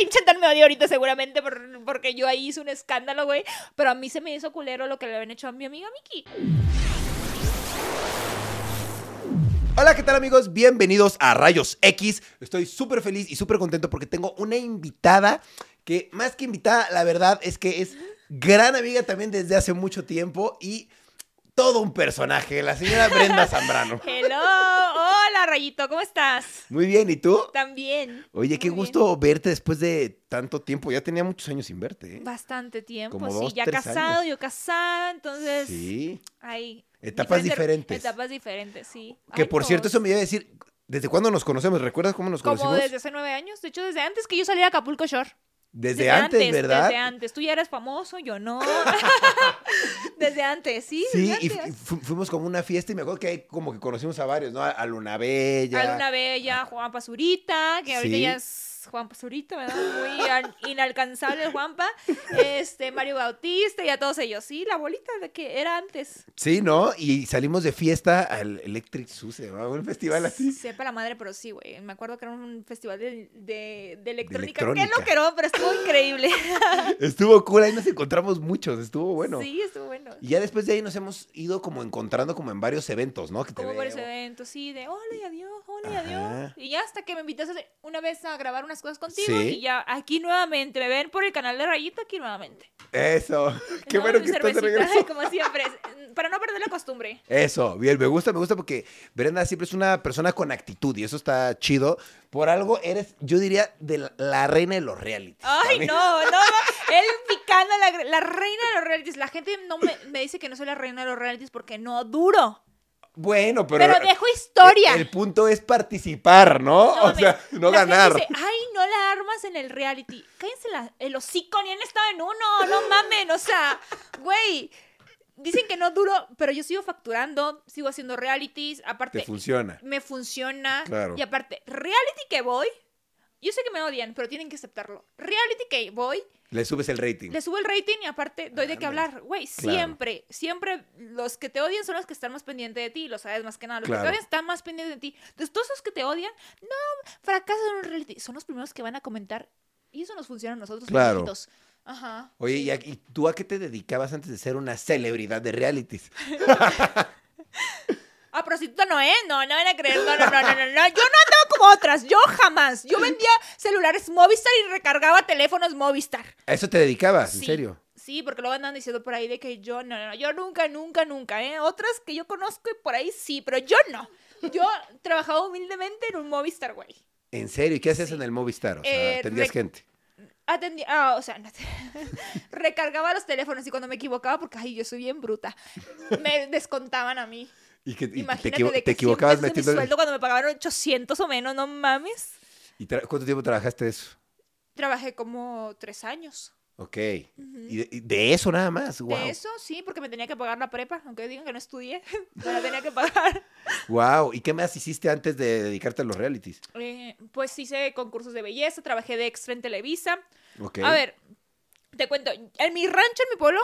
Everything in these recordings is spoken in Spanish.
Kim Chantal me odia ahorita seguramente por- porque yo ahí hice un escándalo, güey. Pero a mí se me hizo culero lo que le habían hecho a mi amiga Miki. Hola, ¿qué tal amigos? Bienvenidos a Rayos X. Estoy súper feliz y súper contento porque tengo una invitada que más que invitada, la verdad es que es gran amiga también desde hace mucho tiempo y todo un personaje, la señora Brenda Zambrano. Hello, hola Rayito, ¿cómo estás? Muy bien, ¿y tú? También. Oye, qué Muy gusto verte después de tanto tiempo. Ya tenía muchos años sin verte, ¿eh? Bastante tiempo, Como sí, dos, ya tres casado, años. yo casada, entonces Sí. hay Etapas diferentes. Etapas diferentes, sí. Que Ay, por no. cierto, eso me iba a decir, ¿desde cuándo nos conocemos? ¿Recuerdas cómo nos Como conocimos? desde hace nueve años, de hecho desde antes que yo salía a Acapulco Shore. Desde, antes, ¿verdad? Desde antes. Tú ya eres famoso, yo no. desde antes, sí. Sí, desde y antes. fu- fuimos como una fiesta y me acuerdo que ahí como que conocimos a varios, ¿no? A- A Luna Bella. A Luna Bella, Juan Pazurita, que ahorita Sí. ya es Juan Pazurita, ¿verdad? Muy an- inalcanzable el Juanpa. Este, Mario Bautista y a todos ellos. Sí, la bolita de que era antes. Sí, ¿no? Y salimos de fiesta al Electric Zoo, se llamaba un festival así. Sepa la madre, pero sí, güey. Me acuerdo que era un festival de, de, de electrónica. electrónica. Qué loquero, pero estuvo increíble. Estuvo cool, ahí nos encontramos muchos, estuvo bueno. Sí, estuvo bueno. Y ya después de ahí nos hemos ido como encontrando como en varios eventos, ¿no? Que Como por ese veo. evento, sí, de hola y adiós, hola y adiós. Y ya hasta que me invitaste una vez a grabar unas cosas contigo Sí. y ya aquí nuevamente, me ven por el canal de Rayito aquí nuevamente. Eso, qué No, bueno que estás de regreso. Como siempre, para no perder la costumbre. Eso, bien, me gusta, me gusta porque Brenda siempre es una persona con actitud y eso está chido. Por algo eres, yo diría, de la, reina de los realities. Ay, no, no. Él picando la, la reina de los realities. La gente no me, me dice que no soy la reina de los realities porque no duro. Bueno, pero... Pero, dejo historia. El, el punto es participar, ¿no? No, o sea, no la gente ganar. dice, Ay, no la armas en el reality. Cállense la, el hocico, ni han estado en uno, no mamen. O sea, güey. Dicen que no duro, pero yo sigo facturando, sigo haciendo realities. Aparte, Te funciona. me funciona. Claro. Y aparte, reality que voy, yo sé que me odian, pero tienen que aceptarlo. Reality que voy, Le subes el rating. le subo el rating y aparte doy de qué hablar. Güey, Claro. siempre, siempre los que te odian son los que están más pendientes de ti, lo sabes más que nada. Los que te odian están más pendientes de ti. Entonces, todos esos que te odian, no, fracasan en un reality. Son los primeros que van a comentar. Y eso nos funciona a nosotros, los Claro. viejitos. Ajá. Oye, ¿y, a- y tú a qué te dedicabas antes de ser una celebridad de realities? Ah, prostituta no, ¿eh? No, no van a creer. No, no, no, no, no, no. Yo no andaba como otras. Yo jamás. Yo vendía celulares Movistar y recargaba teléfonos Movistar. ¿A eso te dedicabas? ¿En Sí. serio? Sí, porque luego andan diciendo por ahí de que yo no, no, no, yo nunca, nunca, nunca, ¿eh? Otras que yo conozco y por ahí sí, pero yo no. Yo trabajaba humildemente en un Movistar, güey. ¿En serio? ¿Y qué hacías Sí. en el Movistar? O sea, Eh, atendías rec- gente. Atendía, ah, o sea, no te- recargaba los teléfonos y cuando me equivocaba, porque ay, yo soy bien bruta, me descontaban a mí. ¿Y, que, y te, equivo- de te que 100 equivocabas mi metiendo... sueldo cuando me pagaron 800 o menos, no mames. ¿Y cuánto tiempo trabajaste eso? Trabajé como tres años. Ok. ¿Y de, y de eso nada más? Wow. De eso sí, porque me tenía que pagar la prepa, aunque digan que no estudié, me la tenía que pagar. Wow. ¿Y qué más hiciste antes de dedicarte a los realities? Eh, pues hice concursos de belleza, trabajé de extra en Televisa. Ok. A ver, te cuento, en mi rancho, en mi pueblo,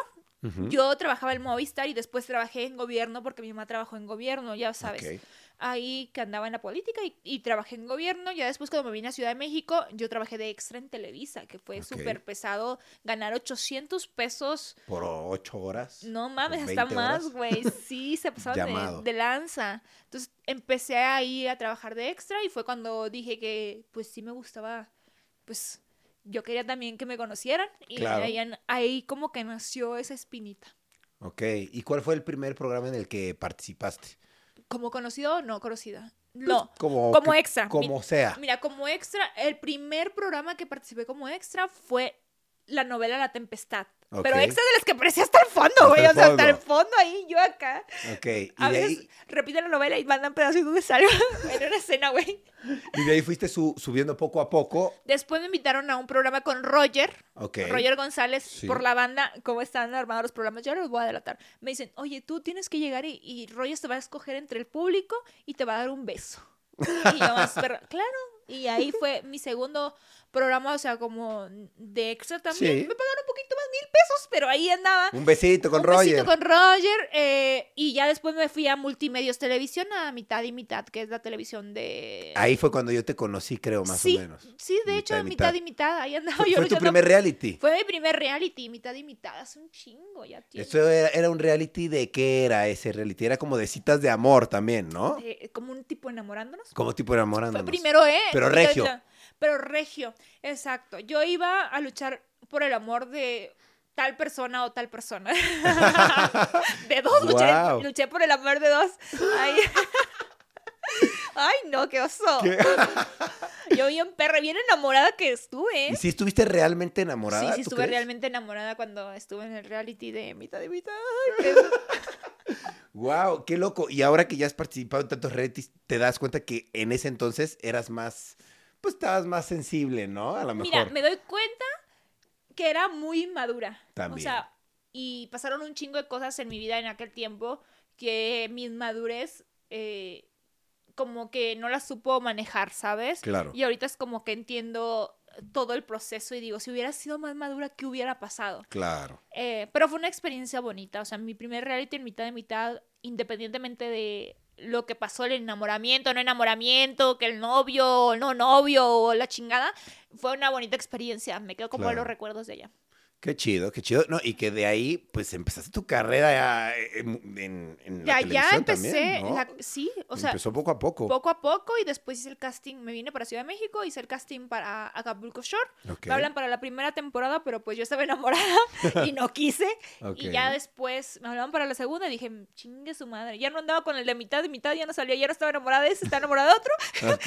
Yo trabajaba en Movistar y después trabajé en gobierno porque mi mamá trabajó en gobierno, ya sabes. Ahí que andaba en la política y, y trabajé en gobierno. Ya después cuando me vine a Ciudad de México, yo trabajé de extra en Televisa, que fue Ok. súper pesado ganar 800 pesos. Por ocho horas. No mames, hasta 20 más, horas. güey. Sí, se pasaban de, de lanza. Entonces empecé ahí a trabajar de extra y fue cuando dije que pues sí me gustaba, pues yo quería también que me conocieran y Claro. ahí, ahí como que nació esa espinita. Ok. ¿Y cuál fue el primer programa en el que participaste? ¿Como conocido o no conocida? No, Pues, Como, como que- extra. Como sea. Mira, como extra, el primer programa que participé como extra fue la novela La Tempestad. Pero extra de las que aparecía hasta el fondo, güey. O sea, hasta el fondo. ahí, yo acá. Ok. Y A veces ahí, repiten la novela y mandan pedazos de salgo en una escena, güey. y de ahí fuiste su- subiendo poco a poco. Después me invitaron a un programa con Roger. Ok. Roger González, Sí. por la banda, cómo están armados los programas, ya los voy a adelantar. Me dicen, oye, tú tienes que llegar y, y Roger te va a escoger entre el público y te va a dar un beso. Y yo más, pero, claro. Y ahí fue mi segundo programa, o sea, como de extra también. Sí. Me pagaron un poquito más, mil pesos pero ahí andaba. Un besito con un Roger. besito con Roger. eh, y ya después me fui a Multimedios Televisión, a mitad y mitad, que es la televisión de. Ahí fue cuando yo te conocí, creo, más sí, o menos. Sí, de hecho, Mitad y mitad, mitad. y mitad. Ahí andaba Fue, yo fue tu primer reality. Fue mi primer reality, mitad y mitad. Hace un chingo ya, tío. Eso era, era un reality de qué era ese reality? Era como de citas de amor también, ¿no? Como un tipo enamorándonos. Como tipo enamorándonos. Fue primero, ¿eh? Pero regio. Pero regio, exacto. Yo iba a luchar por el amor de tal persona o tal persona. de dos, luché, luché por el amor de dos. Ay, Ay no, qué oso. ¿Qué? Yo bien perra, bien enamorada que estuve. ¿Y ¿eh? si estuviste realmente enamorada? Sí, sí, estuve crees? realmente enamorada cuando estuve en el reality de mitad y mitad. Wow, qué loco. Y ahora que ya has participado en tantos realities, te das cuenta que en ese entonces eras más, pues estabas más sensible, ¿no? A lo mejor. Mira, me doy cuenta que era muy inmadura. También. O sea, y pasaron un chingo de cosas en mi vida en aquel tiempo que mi inmadurez eh, como que no la supo manejar, ¿sabes? Claro. Y ahorita es como que entiendo todo el proceso y digo, si hubiera sido más madura, ¿qué hubiera pasado? Claro. Eh, pero fue una experiencia bonita, o sea, mi primer reality en mitad de mitad, independientemente de lo que pasó, el enamoramiento, no enamoramiento, que el novio, no novio, o la chingada, fue una bonita experiencia, me quedo como Claro. los recuerdos de ella. Qué chido, qué chido. No, y que de ahí, pues empezaste tu carrera ya en, en- en la Ya, ya televisión empecé, también, ¿no? la- sí, o sea, Empezó poco a poco. poco a poco y después hice el casting, me vine para Ciudad de México, hice el casting para Acapulco Shore, me hablan para la primera temporada, pero pues yo estaba enamorada y no quise. Y ya después me hablaban para la segunda y dije, chingue su madre. Ya no andaba con el de mitad y mitad, ya no salía, ya no estaba enamorada de ese, estaba enamorada de otro.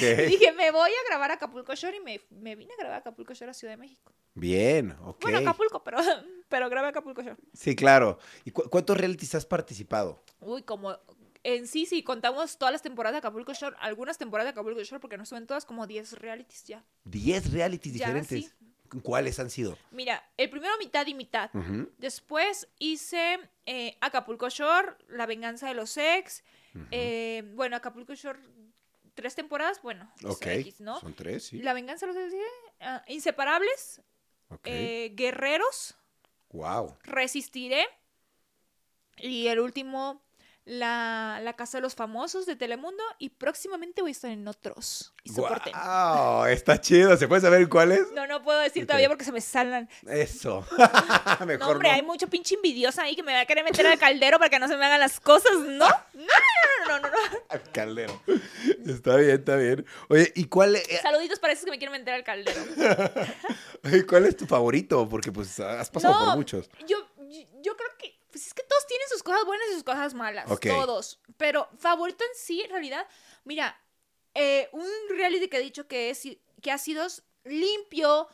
Y dije, me voy a grabar Acapulco Shore y me, me vine a grabar Acapulco Shore a Ciudad de México. Bien, ok. Bueno, Acapulco, pero, pero grabé Acapulco Shore. Sí, claro. ¿Y cu- cuántos realities has participado? Uy, como en sí, si contamos todas las temporadas de Acapulco Shore, algunas temporadas de Acapulco Shore, porque no suben todas, como 10 realities ya. Diez realities Ya, diferentes. ¿Cuáles han sido? Mira, el primero mitad y mitad. Después hice eh, Acapulco Shore, La venganza de los ex. eh, bueno, Acapulco Shore, tres temporadas, bueno, ok. X, ¿no? Son tres, sí. La venganza de los ex, ah, Inseparables, Eh, Guerreros, wow. Resistiré. Y el último, la, la Casa de los Famosos de Telemundo. Y próximamente voy a estar en otros. Y soporten. Wow, está chido. ¿Se puede saber cuáles? No, no puedo decir todavía porque se me salen. Eso. No, Mejor hombre, no. hay mucho pinche envidiosa ahí que me va a querer meter al caldero para que no se me hagan las cosas. No, no, no, no, no, no. Al Caldero. Está bien, está bien. Oye, ¿y cuál, eh, Saluditos para esos que me quieren meter al caldero. oye, cuál es tu favorito? Porque pues has pasado No, por muchos. Yo, yo creo que, pues es que todos tienen sus cosas buenas y sus cosas malas. Todos. Pero favorito en sí, en realidad, mira, eh, un reality que he dicho que, es, que ha sido limpio,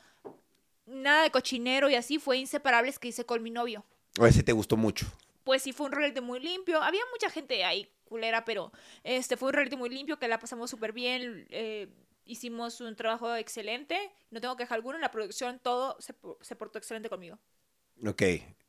nada de cochinero y así, fue Inseparables que hice con mi novio. O ese te gustó mucho. Pues sí, fue un reality muy limpio. Había mucha gente ahí culera, pero este fue un reality muy limpio que la pasamos súper bien. eh, hicimos un trabajo excelente. No tengo queja alguna. En la producción todo se, se portó excelente conmigo. Ok,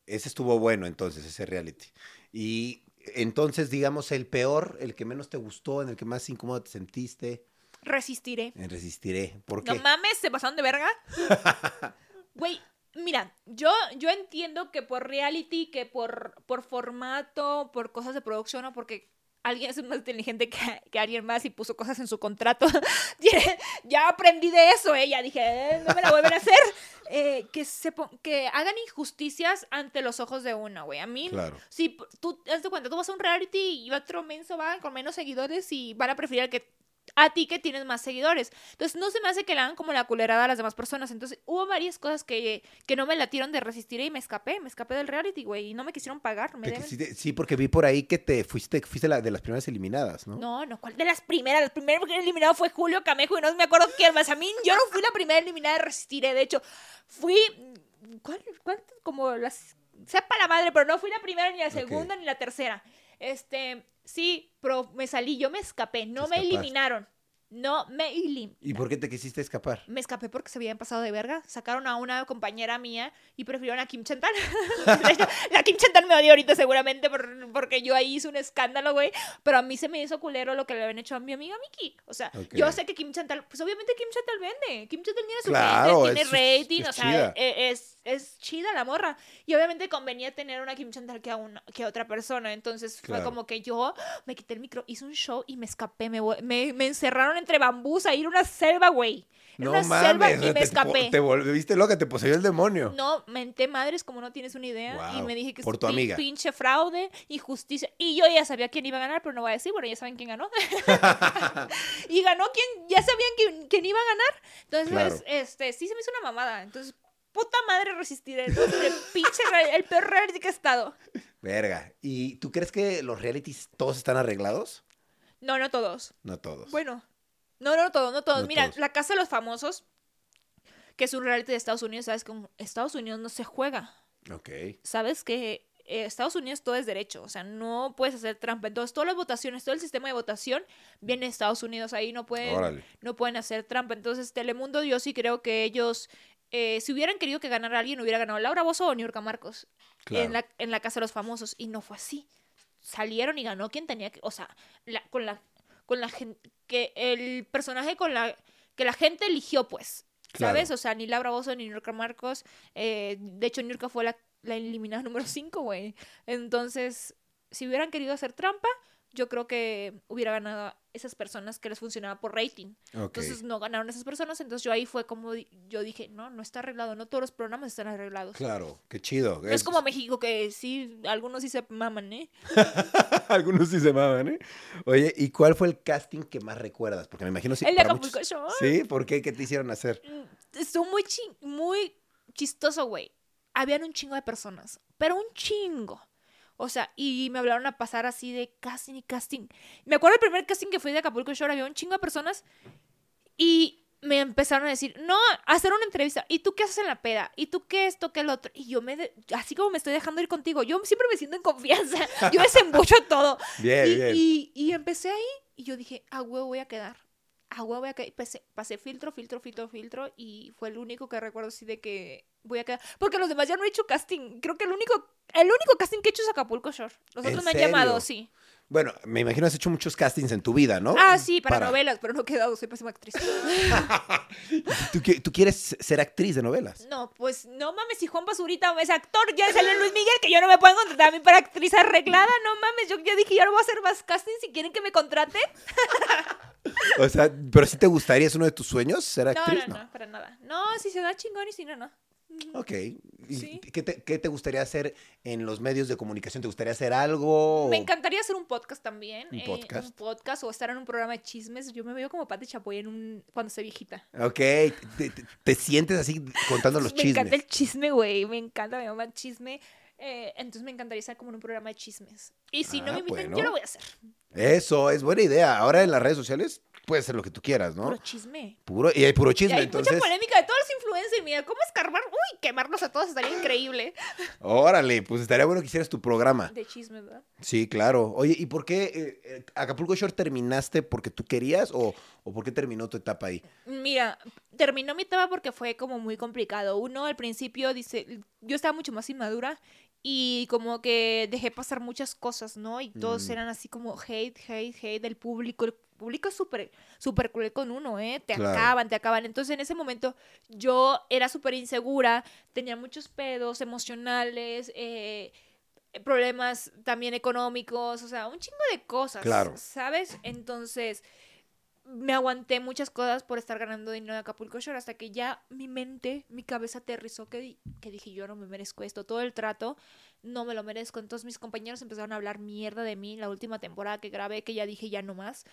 ese estuvo bueno entonces, ese reality. Y entonces, digamos, el peor, el que menos te gustó, en el que más incómodo te sentiste, Resistiré. en Resistiré. ¿Por No mames, se pasaron de verga. Güey, mira, yo, yo entiendo que por reality, que por, por formato, por cosas de producción o porque alguien es más inteligente que, que alguien más y puso cosas en su contrato. ya aprendí de eso, ¿eh? Ya dije, "Eh, no me la vuelven a hacer. Eh, que, se que hagan injusticias ante los ojos de uno, güey. A mí, Claro. si tú, haz de cuenta, tú vas a un reality y otro menso va con menos seguidores y van a preferir al que a ti que tienes más seguidores. Entonces no se me hace que le hagan como la culerada a las demás personas. Entonces hubo varias cosas que, que no me latieron de resistir y me escapé, me escapé del reality, güey, y no me quisieron pagar. Me deben- sí, porque vi por ahí que te fuiste, fuiste la, de las primeras eliminadas, ¿no? No, no, ¿cuál de las primeras? La primera que eliminado fue Julio Camejo y no me acuerdo quién más. A mí, yo no fui la primera eliminada de Resistiré. De hecho, fui. ¿Cuál? cuál como las. Sepa la madre, pero no fui la primera, ni la segunda, ni la tercera. Este. Sí, pero me salí, yo me escapé. No me eliminaron. No me eliminaron. ¿Y por qué te quisiste escapar? Me escapé porque se habían pasado de verga. Sacaron a una compañera mía y prefirieron a Kim Chantal. La Kim Chantal me odia ahorita seguramente por- porque yo ahí hice un escándalo, güey. Pero a mí se me hizo culero lo que le habían hecho a mi amiga Miki. O sea, yo sé que Kim Chantal, pues obviamente Kim Chantal vende. Kim Chantal tiene su Claro, gente, es- tiene rating, es o sea, e- es, es chida la morra. Y obviamente convenía tener una Kim Chantal que a, una, que a otra persona. Entonces fue como que yo me quité el micro, hice un show y me escapé. Me, me, me encerraron entre bambús a ir a una selva, güey. No una selva y me te, escapé. te volviste loca, te poseyó el demonio. No, menté madres como no tienes una idea. y me dije que por es tu amiga. pinche fraude, injusticia. Y yo ya sabía quién iba a ganar, pero no voy a decir, bueno, ya saben quién ganó. y ganó quien, ya sabían quién, quién iba a ganar. Entonces, Claro. este, sí se me hizo una mamada. Entonces, puta madre resistiré. Entonces, el pinche, el peor reality que he estado. Verga. ¿Y tú crees que los realities todos están arreglados? No, no todos. No todos. Bueno, no, no todos, no todos. No Mira, todos. La Casa de los Famosos, que es un reality de Estados Unidos, sabes que en Estados Unidos no se juega. Ok. sabes que eh, Estados Unidos todo es derecho, o sea, no puedes hacer trampa. Entonces, todas las votaciones, todo el sistema de votación viene de Estados Unidos, ahí no pueden, Órale. no pueden hacer trampa. Entonces, Telemundo, yo sí creo que ellos, eh, si hubieran querido que ganara alguien, hubiera ganado Laura Bozo o Niurka Marcos Claro. en, la, en la Casa de los Famosos, y no fue así. Salieron y ganó quien tenía que, o sea, la, con la, con la gente, que el personaje con la, que la gente eligió, pues. Claro. ¿Sabes? O sea, ni Laura Bozo ni Nurka Marcos. eh, de hecho, Nurka fue la, la eliminada número 5, güey. Entonces, si hubieran querido hacer trampa, yo creo que hubiera ganado esas personas que les funcionaba por rating. Entonces, no ganaron esas personas. Entonces, yo ahí fue como yo dije, no, no está arreglado. No todos los programas están arreglados. Claro, qué chido. No es como México, que sí, algunos sí se maman, ¿eh? Algunos sí se maman, ¿eh? Oye, ¿y cuál fue el casting que más recuerdas? Porque me imagino sí. El de Acapulco muchos- Shore. ¿Sí? ¿Por qué? ¿Qué te hicieron hacer? estuvo muy, chi- muy chistoso, güey. Habían un chingo de personas, pero un chingo. O sea, y me hablaron a pasar así de casting y casting. Me acuerdo el primer casting que fui de Acapulco Shore, había un chingo de personas y me empezaron a decir, no, hacer una entrevista. ¿Y tú qué haces en la peda? ¿Y tú qué esto, qué el otro? Y yo me, de- así como me estoy dejando ir contigo, yo siempre me siento en confianza. Yo desembucho todo. Bien, y, bien. y- y empecé ahí y yo dije, a huevo voy a quedar. A huevo voy a. Y Pasé, pasé filtro, filtro, filtro, filtro. Y fue el único que recuerdo así de que voy a quedar. Porque los demás ya no he hecho casting. Creo que el único, el único casting que he hecho es Acapulco Shore. Los ¿En otros me han serio? llamado, sí. Bueno, me imagino has hecho muchos castings en tu vida, ¿no? Ah, sí, para, novelas, pero no he quedado, soy pésima actriz. ¿Tú, qui- tú quieres ser actriz de novelas? No, pues no mames, si Juan Basurita es actor, ya salió Luis Miguel, que yo no me pueden contratar a mí para actriz arreglada, no mames, yo ya dije, yo no voy a hacer más casting si quieren que me contraten. O sea, pero sí te gustaría, es uno de tus sueños ser No, actriz, no, no, para nada. No, si se da chingón y si no, no. Ok. ¿Y Sí. qué, te, qué te gustaría hacer en los medios de comunicación? ¿Te gustaría hacer algo? Me encantaría hacer un podcast también. ¿Un eh, podcast? un podcast o estar en un programa de chismes. Yo me veo como Pati Chapoy en un... cuando esté viejita. Ok, te, te- te sientes así contando los me chismes. encanta el chisme, güey. Me encanta, me llama el chisme. Eh, entonces me encantaría estar como en un programa de chismes. Y si no Ah, me invitan, bueno. yo lo voy a hacer. Eso, es buena idea. Ahora en las redes sociales puedes hacer lo que tú quieras, ¿no? Puro chisme. Puro, y hay puro Y chisme, hay entonces. mucha polémica de todos los influencers. Mira, ¿cómo escarbar? Uy, quemarlos a todos estaría increíble. Órale, pues estaría bueno que hicieras tu programa. De chismes, ¿verdad? Sí, claro. Oye, ¿y por qué eh, eh, Acapulco Shore terminaste porque tú querías o, o por qué terminó tu etapa ahí? Mira, terminó mi etapa porque fue como muy complicado. Uno, al principio, dice, yo estaba mucho más inmadura y como que dejé pasar muchas cosas, ¿no? Y todos Mm. eran así como hate, hate, hate del público. El público es súper, súper cruel con uno, ¿eh? Te Claro. acaban, te acaban. Entonces, en ese momento, yo era súper insegura, tenía muchos pedos emocionales, eh, problemas también económicos, o sea, un chingo de cosas, Claro. ¿sabes? Entonces, me aguanté muchas cosas por estar ganando dinero de Acapulco Shore hasta que ya mi mente, mi cabeza aterrizó que, di- que dije yo no me merezco esto, todo el trato no me lo merezco. Entonces mis compañeros empezaron a hablar mierda de mí la última temporada que grabé, que ya dije ya no más.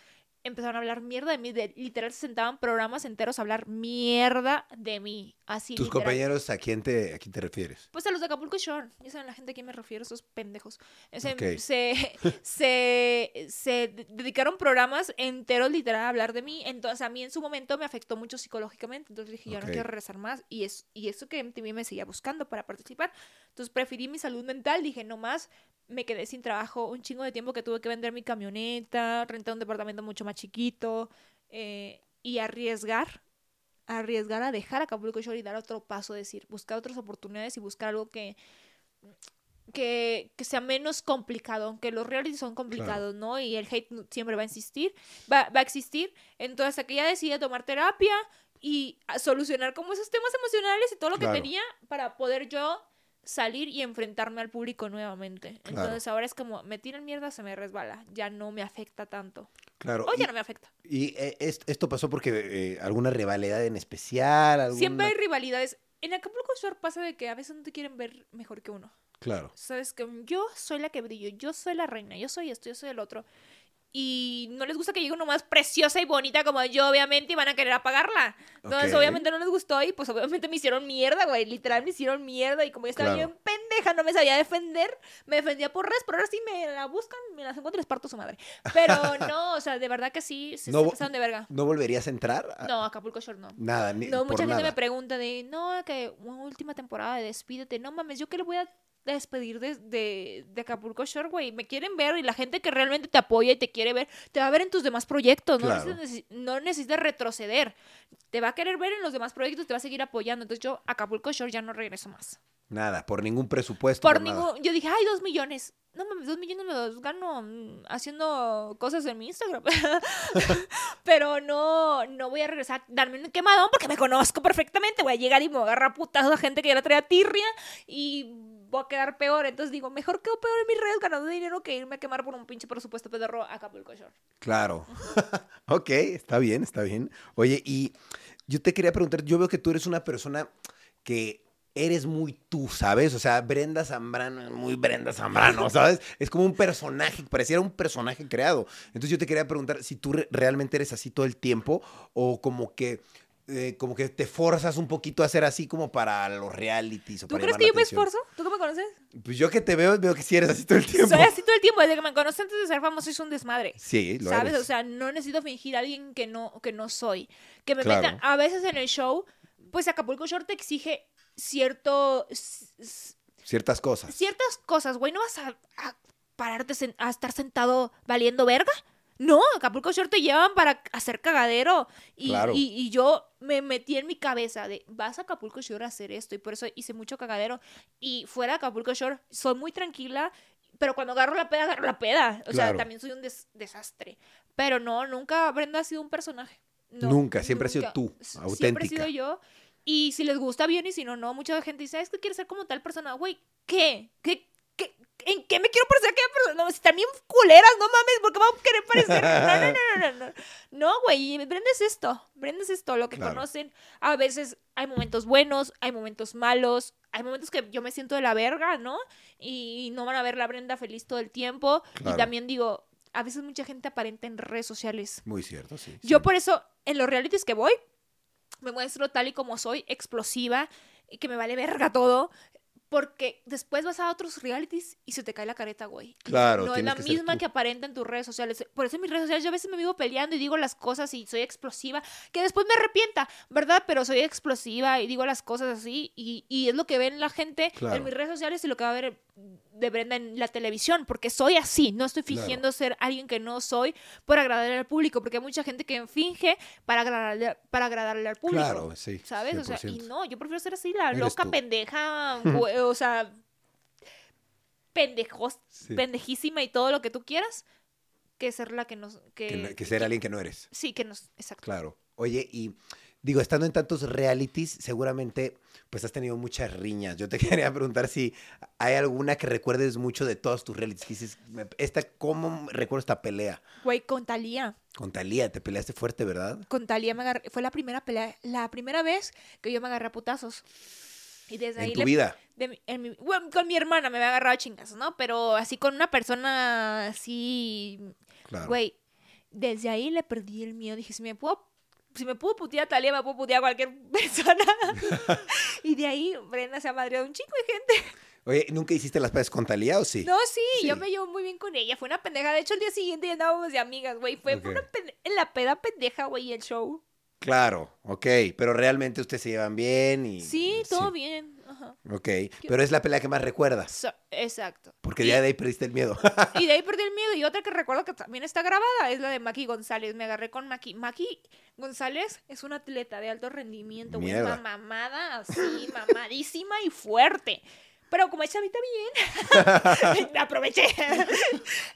Empezaron a hablar mierda de mí, de, literal se sentaban programas enteros a hablar mierda de mí, así ¿Tus literal. compañeros a quién te, a quién te refieres? Pues a los de Acapulco Shore, ya saben la gente a quién me refiero, esos pendejos. Se, Ok. se, se, se de- dedicaron programas enteros literal a hablar de mí. Entonces a mí en su momento me afectó mucho psicológicamente. Entonces dije, ya Ok. no quiero regresar más. Y, es, y eso que MTV me seguía buscando para participar. Entonces preferí mi salud mental. Dije, no más, me quedé sin trabajo un chingo de tiempo que tuve que vender mi camioneta, rentar un departamento mucho más chiquito eh, y arriesgar arriesgar a dejar Acapulco Shore y dar otro paso, decir, buscar otras oportunidades y buscar algo que, que, que sea menos complicado, aunque los realities son complicados, ¿no? Y el hate siempre va a insistir, va, va a existir. Entonces, hasta que ya decidí tomar terapia y a solucionar como esos temas emocionales y todo lo que Claro. tenía para poder yo salir y enfrentarme al público nuevamente. Claro. Entonces ahora es como, me tiran mierda, se me resbala, ya no me afecta tanto. Claro. O y ya no me afecta. y, eh, es- esto pasó porque eh, alguna rivalidad en especial. Alguna... Siempre hay rivalidades. En Acapulco Shore pasa de que a veces no te quieren ver mejor que uno. Claro. Sabes que yo soy la que brillo, yo soy la reina, yo soy esto, yo soy el otro. Y no les gusta que llegue uno más preciosa y bonita como yo, obviamente, y van a querer apagarla. Entonces, obviamente no les gustó y pues obviamente me hicieron mierda, güey. Literal me hicieron mierda y como yo estaba Claro. bien pendeja, no me sabía defender, me defendía por redes, pero ahora sí me la buscan, me las encuentro y les parto su madre. Pero no, o sea, de verdad que sí, se No se pasaron de verga. ¿No volverías a entrar? A- No, Acapulco Shore no. Nada, ni No, por mucha gente nada. me pregunta de, no, que una última temporada de Despídete. No mames, ¿yo qué le voy a despedir de, de, de Acapulco Shore, güey? Me quieren ver y la gente que realmente te apoya y te quiere ver, te va a ver en tus demás proyectos. No, Claro. necesitas, no necesitas retroceder. Te va a querer ver en los demás proyectos, te va a seguir apoyando. Entonces yo, Acapulco Shore, ya no regreso más. Nada, por ningún presupuesto. Por nada. ningún... Yo dije, ay, dos millones. No mames, dos millones me los gano mm, haciendo cosas en mi Instagram. Pero no, no voy a regresar a darme un quemadón porque me conozco perfectamente. Voy a llegar y me voy a agarrar a putazos a gente que ya la traía tirria y voy a quedar peor. Entonces digo, mejor quedo peor en mis redes ganando dinero que irme a quemar por un pinche presupuesto pedorro a Acapulco Shore. Claro. ok, está bien, está bien. Oye, y yo te quería preguntar, yo veo que tú eres una persona que eres muy tú, ¿sabes? O sea, Brenda Zambrano es muy Brenda Zambrano, ¿sabes? Es como un personaje, pareciera un personaje creado. Entonces yo te quería preguntar si tú re- realmente eres así todo el tiempo o como que... eh, como que te forzas un poquito a ser así como para los realities o ¿Tú para crees que yo me esfuerzo? ¿Tú que me conoces? Pues yo que te veo, veo que sí eres así todo el tiempo. Soy así todo el tiempo. Desde que me conoces antes de ser famoso, soy un desmadre. Sí, lo ¿Sabes? eres. O sea, no necesito fingir a alguien que no, que no soy. Que me Claro. metan a veces en el show, pues Acapulco Short te exige cierto Ciertas cosas. ciertas cosas, güey, no vas a, a pararte a estar sentado valiendo verga. No, Acapulco Short te llevan para hacer cagadero. Y, Claro. y, y yo me metí en mi cabeza de, vas a Acapulco Shore a hacer esto. Y por eso hice mucho cagadero. Y fuera de Acapulco Shore, soy muy tranquila. Pero cuando agarro la peda, agarro la peda. O sea, también soy un des- desastre. Pero no, nunca Brenda ha sido un personaje. No, Nunca, siempre has sido tú, auténtica. Siempre he sido yo. Y si les gusta bien y si no, no. Mucha gente dice, es que quieres ser como tal persona. Güey, ¿qué? ¿Qué? ¿En qué me quiero parecer a aquella persona? No, si están bien culeras, no mames, ¿por qué me voy a querer parecer? No, no, no, no, no, no. No, güey, Brenda es esto. Brenda es esto, lo que Claro. conocen. A veces hay momentos buenos, hay momentos malos, hay momentos que yo me siento de la verga, ¿no? Y no van a ver la Brenda feliz todo el tiempo. Claro. Y también digo, a veces mucha gente aparenta en redes sociales. Muy cierto, sí. Yo sí. por eso, en los realities que voy, me muestro tal y como soy, explosiva, y que me vale verga todo. Porque después vas a otros realities y se te cae la careta, güey. Claro, No es la que misma que aparenta en tus redes sociales. Por eso en mis redes sociales yo a veces me vivo peleando y digo las cosas y soy explosiva. Que después me arrepienta, ¿verdad? Pero soy explosiva y digo las cosas así. Y, y es lo que ven la gente Claro. en mis redes sociales y lo que va a ver de Brenda en la televisión. Porque soy así. No estoy Claro. fingiendo ser alguien que no soy por agradarle al público. Porque hay mucha gente que finge para agradarle, para agradarle al público. Claro, sí. ¿Sabes? O sea, y 100%. no, yo prefiero ser así, la loca, pendeja, güey, o sea, pendejos, Sí. pendejísima y todo lo que tú quieras, que ser la que nos... Que, Que, no- que ser alguien que no eres. Sí, que nos... Exacto. Claro. Oye, y digo, estando en tantos realities, seguramente pues has tenido muchas riñas. Yo te quería preguntar si hay alguna que recuerdes mucho de todos tus realities. Dices, "Me- esta, ¿cómo recuerdo esta pelea? Güey, con Talía. Con Talía, te peleaste fuerte, ¿verdad? Con Talía me agarré... Fue la primera pelea, la primera vez que yo me agarré a putazos. Y desde ahí En tu le- vida. de mi- en mi- bueno, con mi hermana me había agarrado chingas, ¿no? Pero así con una persona así Claro. Güey, desde ahí le perdí el miedo. Dije, si me puedo, si me puedo putear a Talía, me puedo putear a cualquier persona. y de ahí Brenda se ha madreado un chico de gente. Oye, ¿nunca hiciste las paces con Talía o sí? No, sí, yo me llevo muy bien con ella. Fue una pendeja. De hecho, el día siguiente ya andábamos de amigas, güey. Fue, fue Ok. una pende- en la peda pendeja, güey, el show. Claro, ok. Pero realmente ustedes se llevan bien y... Sí, todo bien. Ajá. Ok, pero es la pelea que más recuerdas. So- exacto. Porque Y- ya de ahí perdiste el miedo. Y de ahí perdí el miedo. Y otra que recuerdo que también está grabada es la de Maki González. Me agarré con Maki. Maki González es una atleta de alto rendimiento, güey. Una mamada así, mamadísima y fuerte. Pero como ella chavita bien, me aproveché.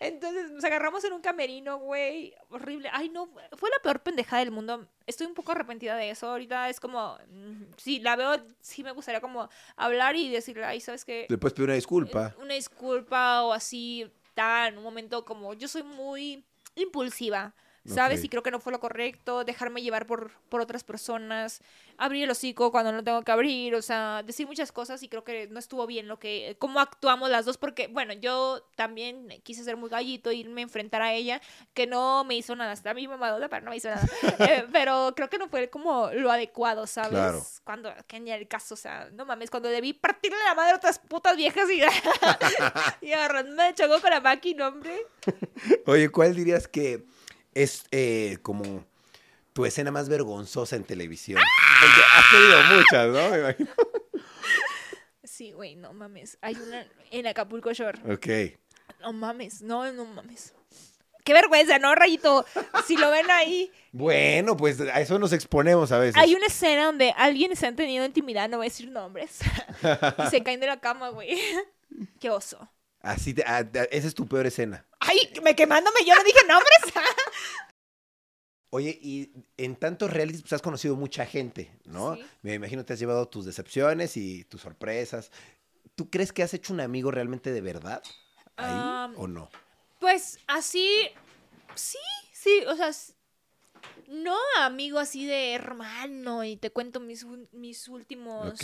Entonces nos agarramos en un camerino, güey. Horrible. Ay, no, fue la peor pendejada del mundo. Estoy un poco arrepentida de eso. Ahorita es como, mm, sí, la veo, sí me gustaría como hablar y decirle, ay, ¿sabes qué? Le puedes pedir una disculpa. Una disculpa o así, tal, un momento como, yo soy muy impulsiva. ¿Sabes? Y creo que no fue lo correcto, dejarme llevar por, por otras personas, abrir el hocico cuando no tengo que abrir, o sea, decir muchas cosas y creo que no estuvo bien lo que, cómo actuamos las dos, porque, bueno, yo también quise ser muy gallito, irme a enfrentar a ella, que no me hizo nada, está mi mamadora, pero no me hizo nada, Eh, pero creo que no fue como lo adecuado, ¿sabes? Claro. Cuando, que ni el caso, o sea, no mames, cuando debí partirle la madre a otras putas viejas y, y agarrarme de choco con la máquina, hombre. Oye, ¿cuál dirías que es eh, como tu escena más vergonzosa en televisión? Porque has tenido muchas, ¿no? Me imagino. Sí, güey, no mames. Hay una en Acapulco Shore. Ok. No mames, no, no mames. Qué vergüenza, ¿no, Rayito? Si lo ven ahí, Bueno, pues a eso nos exponemos a veces. hay una escena donde alguien se han tenido intimidad, no voy a decir nombres, y se caen de la cama, güey. Qué oso. Así te- ah, ah, esa es tu peor escena. Ay, me quemándome, yo no dije nombres. Oye, y en tantos realities pues, has conocido mucha gente, ¿no? Sí. Me imagino te has llevado tus decepciones y tus sorpresas. ¿Tú crees que has hecho un amigo realmente de verdad? ¿Ahí o no? Pues así, sí, sí, o sea, no amigo así de hermano y te cuento mis, mis últimos,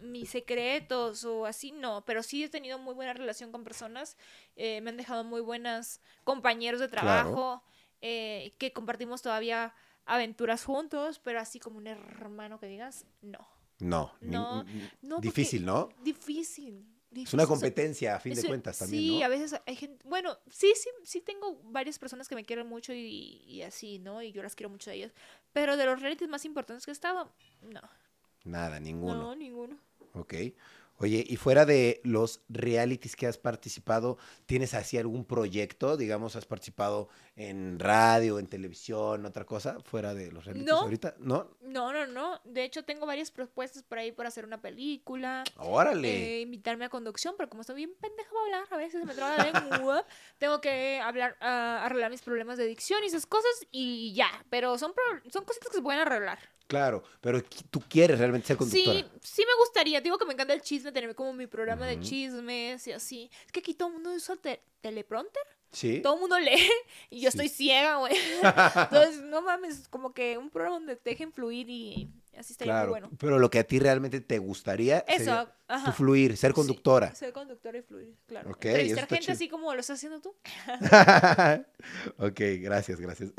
mis secretos o así, no, pero sí he tenido muy buena relación con personas, eh, me han dejado muy buenos compañeros de Claro. Eh, que compartimos todavía aventuras juntos, pero así como un hermano que digas, no. No. No, no, difícil, ¿no? Difícil. Es una competencia, a fin de es cuentas, también, Sí, ¿no? a veces hay gente, bueno, sí, sí, sí tengo varias personas que me quieren mucho y, y así, ¿no? Y yo las quiero mucho a ellas. Pero de los realities más importantes que he estado, no. Nada, ninguno. No, ninguno. Ok. Oye, y fuera de los realities que has participado, ¿tienes así algún proyecto? Digamos, ¿has participado en radio, en televisión, otra cosa? Fuera de los realities No. ahorita. ¿No? No, no, no. De hecho, tengo varias propuestas por ahí para hacer una película. Órale. eh, invitarme a conducción, pero como estoy bien pendeja para hablar, a veces me traba la lengua, tengo que hablar, ah, arreglar mis problemas de dicción y esas cosas y ya. Pero son, pro- son cositas que se pueden arreglar. Claro, pero tú quieres realmente ser conductora. Sí, sí me gustaría. Digo que me encanta el chisme, tener como mi programa de chismes y así. Es que aquí todo el mundo usa te- teleprompter. Sí. Todo el mundo lee y yo Sí. estoy ciega, güey. Entonces, no mames, como que un programa donde te dejen fluir y así estaría Claro, muy bueno. pero lo que a ti realmente te gustaría Eso, tu fluir, ser Sí, conductora. ser conductora y fluir, claro. Ok, eso Entrevistar gente chido. así como lo estás haciendo tú. ok, gracias, gracias.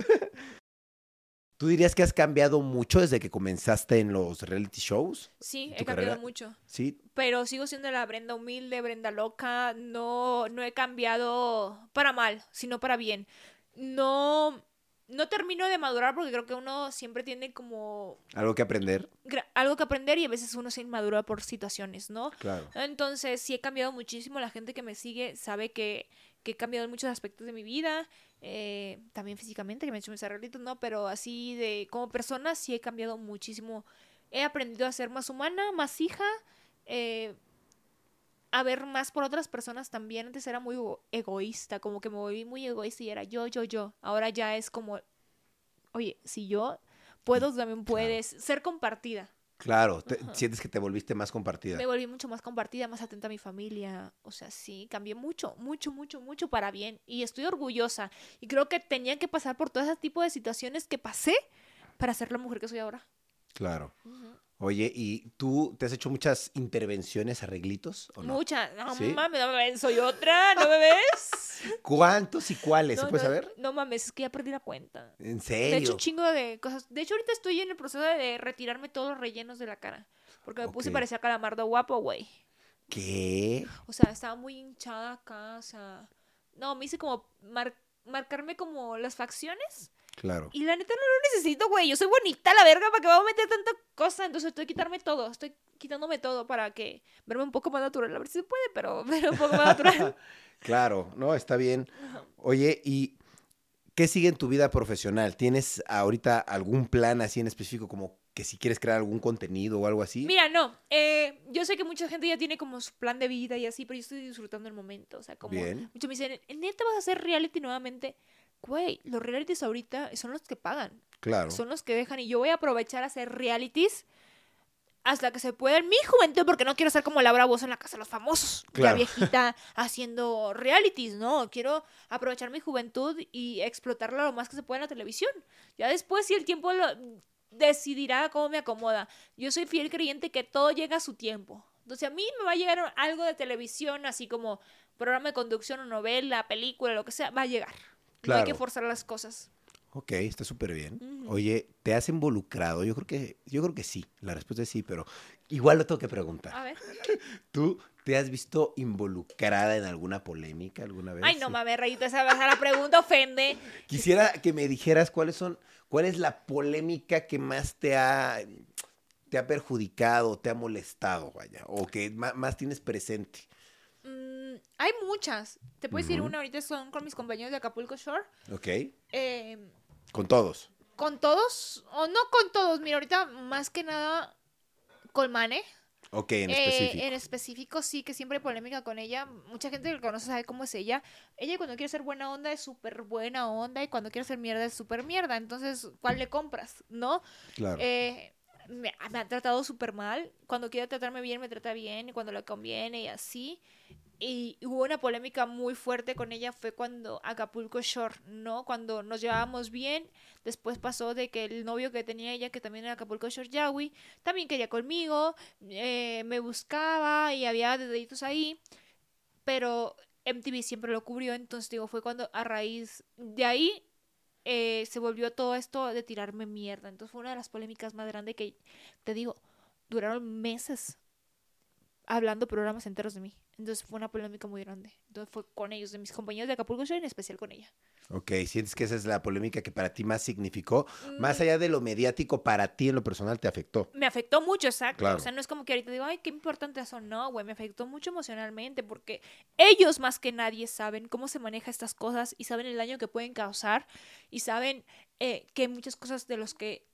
¿Tú dirías que has cambiado mucho desde que comenzaste en los reality shows? Sí, ¿Tu he cambiado carrera? mucho. Sí, Pero sigo siendo la Brenda humilde, Brenda loca. No, no he cambiado para mal, sino para bien. No, no termino de madurar porque creo que uno siempre tiene como algo que aprender. algo que aprender y a veces uno se inmadura por situaciones, ¿no? Claro. Entonces sí he cambiado muchísimo. La gente que me sigue sabe que, que he cambiado en muchos aspectos de mi vida. eh, también físicamente, que me he hecho mis arreglitos, ¿no? Pero así de como persona sí he cambiado muchísimo. He aprendido a ser más humana, más hija. eh, a ver más por otras personas también. Antes era muy ego- egoísta, como que me volví muy egoísta y era yo, yo, yo. Ahora ya es como, oye, si yo puedo, también puedes. Ser compartida. Claro, te- sientes que te volviste más compartida. Me volví mucho más compartida, más atenta a mi familia. O sea, sí, cambié mucho, mucho, mucho, mucho para bien. Y estoy orgullosa. Y creo que tenía que pasar por todo ese tipo de situaciones que pasé para ser la mujer que soy ahora. Claro. Oye, ¿y tú te has hecho muchas intervenciones, arreglitos o no? Muchas. No ¿Sí? mames, no me ves, soy otra, ¿no me ves? ¿Cuántos y cuáles? No, ¿Se puede no, saber? No mames, es que ya perdí la cuenta. ¿En De hecho, serio? un chingo de cosas. De hecho, ahorita estoy en el proceso de retirarme todos los rellenos de la cara. Porque me puse Ok. parecía calamardo guapo, güey. ¿Qué? O sea, estaba muy hinchada acá, o sea... No, me hice como mar- marcarme como las facciones. Claro. Y la neta no lo necesito, güey. Yo soy bonita, la verga, ¿para qué voy a meter tanta cosa? Entonces estoy quitarme todo. Estoy quitándome todo para que verme un poco más natural. A ver si se puede, pero, pero un poco más natural. Claro, no, está bien. Oye, ¿y qué sigue en tu vida profesional? ¿Tienes ahorita algún plan así en específico como que si quieres crear algún contenido o algo así. Mira, no. eh, yo sé que mucha gente ya tiene como su plan de vida y así, pero yo estoy disfrutando el momento. O sea, como. Bien. Muchos me dicen, ¿neta vas a hacer reality nuevamente? Güey, los realities ahorita son los que pagan. claro. Son los que dejan. Y yo voy a aprovechar a hacer realities hasta que se pueda en mi juventud, porque no quiero ser como Laura Bozo en la casa de los famosos. Claro. Ya viejita haciendo realities, ¿no? Quiero aprovechar mi juventud y explotarla lo más que se pueda en la televisión. Ya después, si el tiempo lo decidirá cómo me acomoda. Yo soy fiel creyente que todo llega a su tiempo. Entonces a mí me va a llegar algo de televisión, así como programa de conducción o novela, película, lo que sea, va a llegar. No hay que forzar las cosas. Ok, está súper bien. Oye, ¿te has involucrado? Yo creo que, yo creo que sí. La respuesta es sí, pero igual lo tengo que preguntar. A ver. ¿Tú te has visto involucrada en alguna polémica alguna vez? Ay, no mames, Rayita, esa, la pregunta ofende. Quisiera que me dijeras cuáles son, cuál es la polémica que más te ha, te ha perjudicado, te ha molestado, vaya, o que más, tienes presente. Mm, hay muchas. Te puedo decir una ahorita son con mis compañeros de Acapulco Shore. ¿Ok? Eh, Con todos. con todos, o no con todos, mira, ahorita más que nada con Mane. Ok, en Eh, específico. en específico, sí, que siempre hay polémica con ella. Mucha gente que la conoce sabe cómo es ella. Ella cuando quiere ser buena onda es súper buena onda y cuando quiere ser mierda es súper mierda. Entonces, ¿cuál le compras? ¿No? Claro. Eh, me, me ha tratado súper mal. Cuando quiere tratarme bien, me trata bien. Y cuando le conviene y así. Y hubo una polémica muy fuerte con ella. Fue cuando Acapulco Shore, ¿no? Cuando nos llevábamos bien. Después pasó de que el novio que tenía ella, que también era Acapulco Shore Yawi, también quería conmigo. eh, me buscaba y había deditos ahí. Pero MTV siempre lo cubrió. Entonces, digo, fue cuando a raíz de ahí eh, se volvió todo esto de tirarme mierda. Entonces fue una de las polémicas más grandes que, te digo, duraron meses hablando programas enteros de mí. Entonces fue una polémica muy grande. Entonces fue con ellos, de mis compañeros de Acapulco Shore, en especial con ella. Ok, sientes que esa es la polémica que para ti más significó, más Mm, allá de lo mediático, para ti en lo personal te afectó. Me afectó mucho, exacto. Claro. O sea, no es como que ahorita digo, ay, qué importante eso. No, güey, me afectó mucho emocionalmente porque ellos más que nadie saben cómo se maneja estas cosas y saben el daño que pueden causar y saben eh, que muchas cosas de los que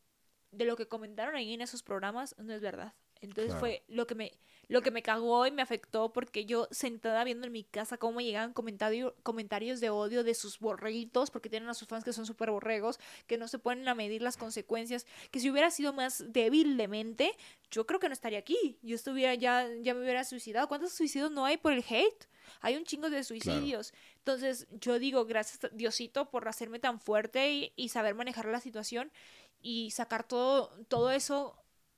de lo que comentaron ahí en esos programas no es verdad. Entonces Claro. fue lo que me lo que me cagó y me afectó porque yo sentada viendo en mi casa cómo me llegaban comentario- comentarios de odio de sus borreguitos porque tienen a sus fans que son súper borregos que no se ponen a medir las consecuencias que si hubiera sido más débil de mente yo creo que no estaría aquí yo estuviera ya ya me hubiera suicidado ¿cuántos suicidios no hay por el hate? hay un chingo de suicidios entonces yo digo gracias a Diosito por hacerme tan fuerte y, y saber manejar la situación y sacar todo todo eso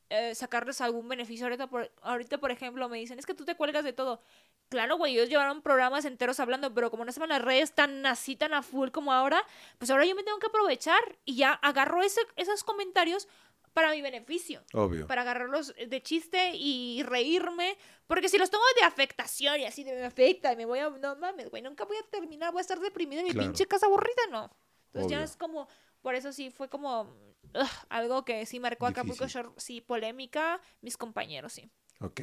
eh, sacarles algún beneficio. Ahorita por, ahorita, por ejemplo, me dicen, es que tú te cuelgas de todo. Claro, güey, ellos llevaron programas enteros hablando, pero como no estaban las redes tan así, tan a full como ahora, pues ahora yo me tengo que aprovechar y ya agarro ese, esos comentarios para mi beneficio. Obvio. Para agarrarlos de chiste y reírme. Porque si los tomo de afectación y así de me afecta y me voy a. No mames, güey, nunca voy a terminar, voy a estar deprimida en mi Claro. pinche casa aburrida, no. Entonces ya es como. Por eso sí fue como. Ugh, algo que sí marcó a Acapulco. Shore, sí, polémica, mis compañeros, sí. Ok.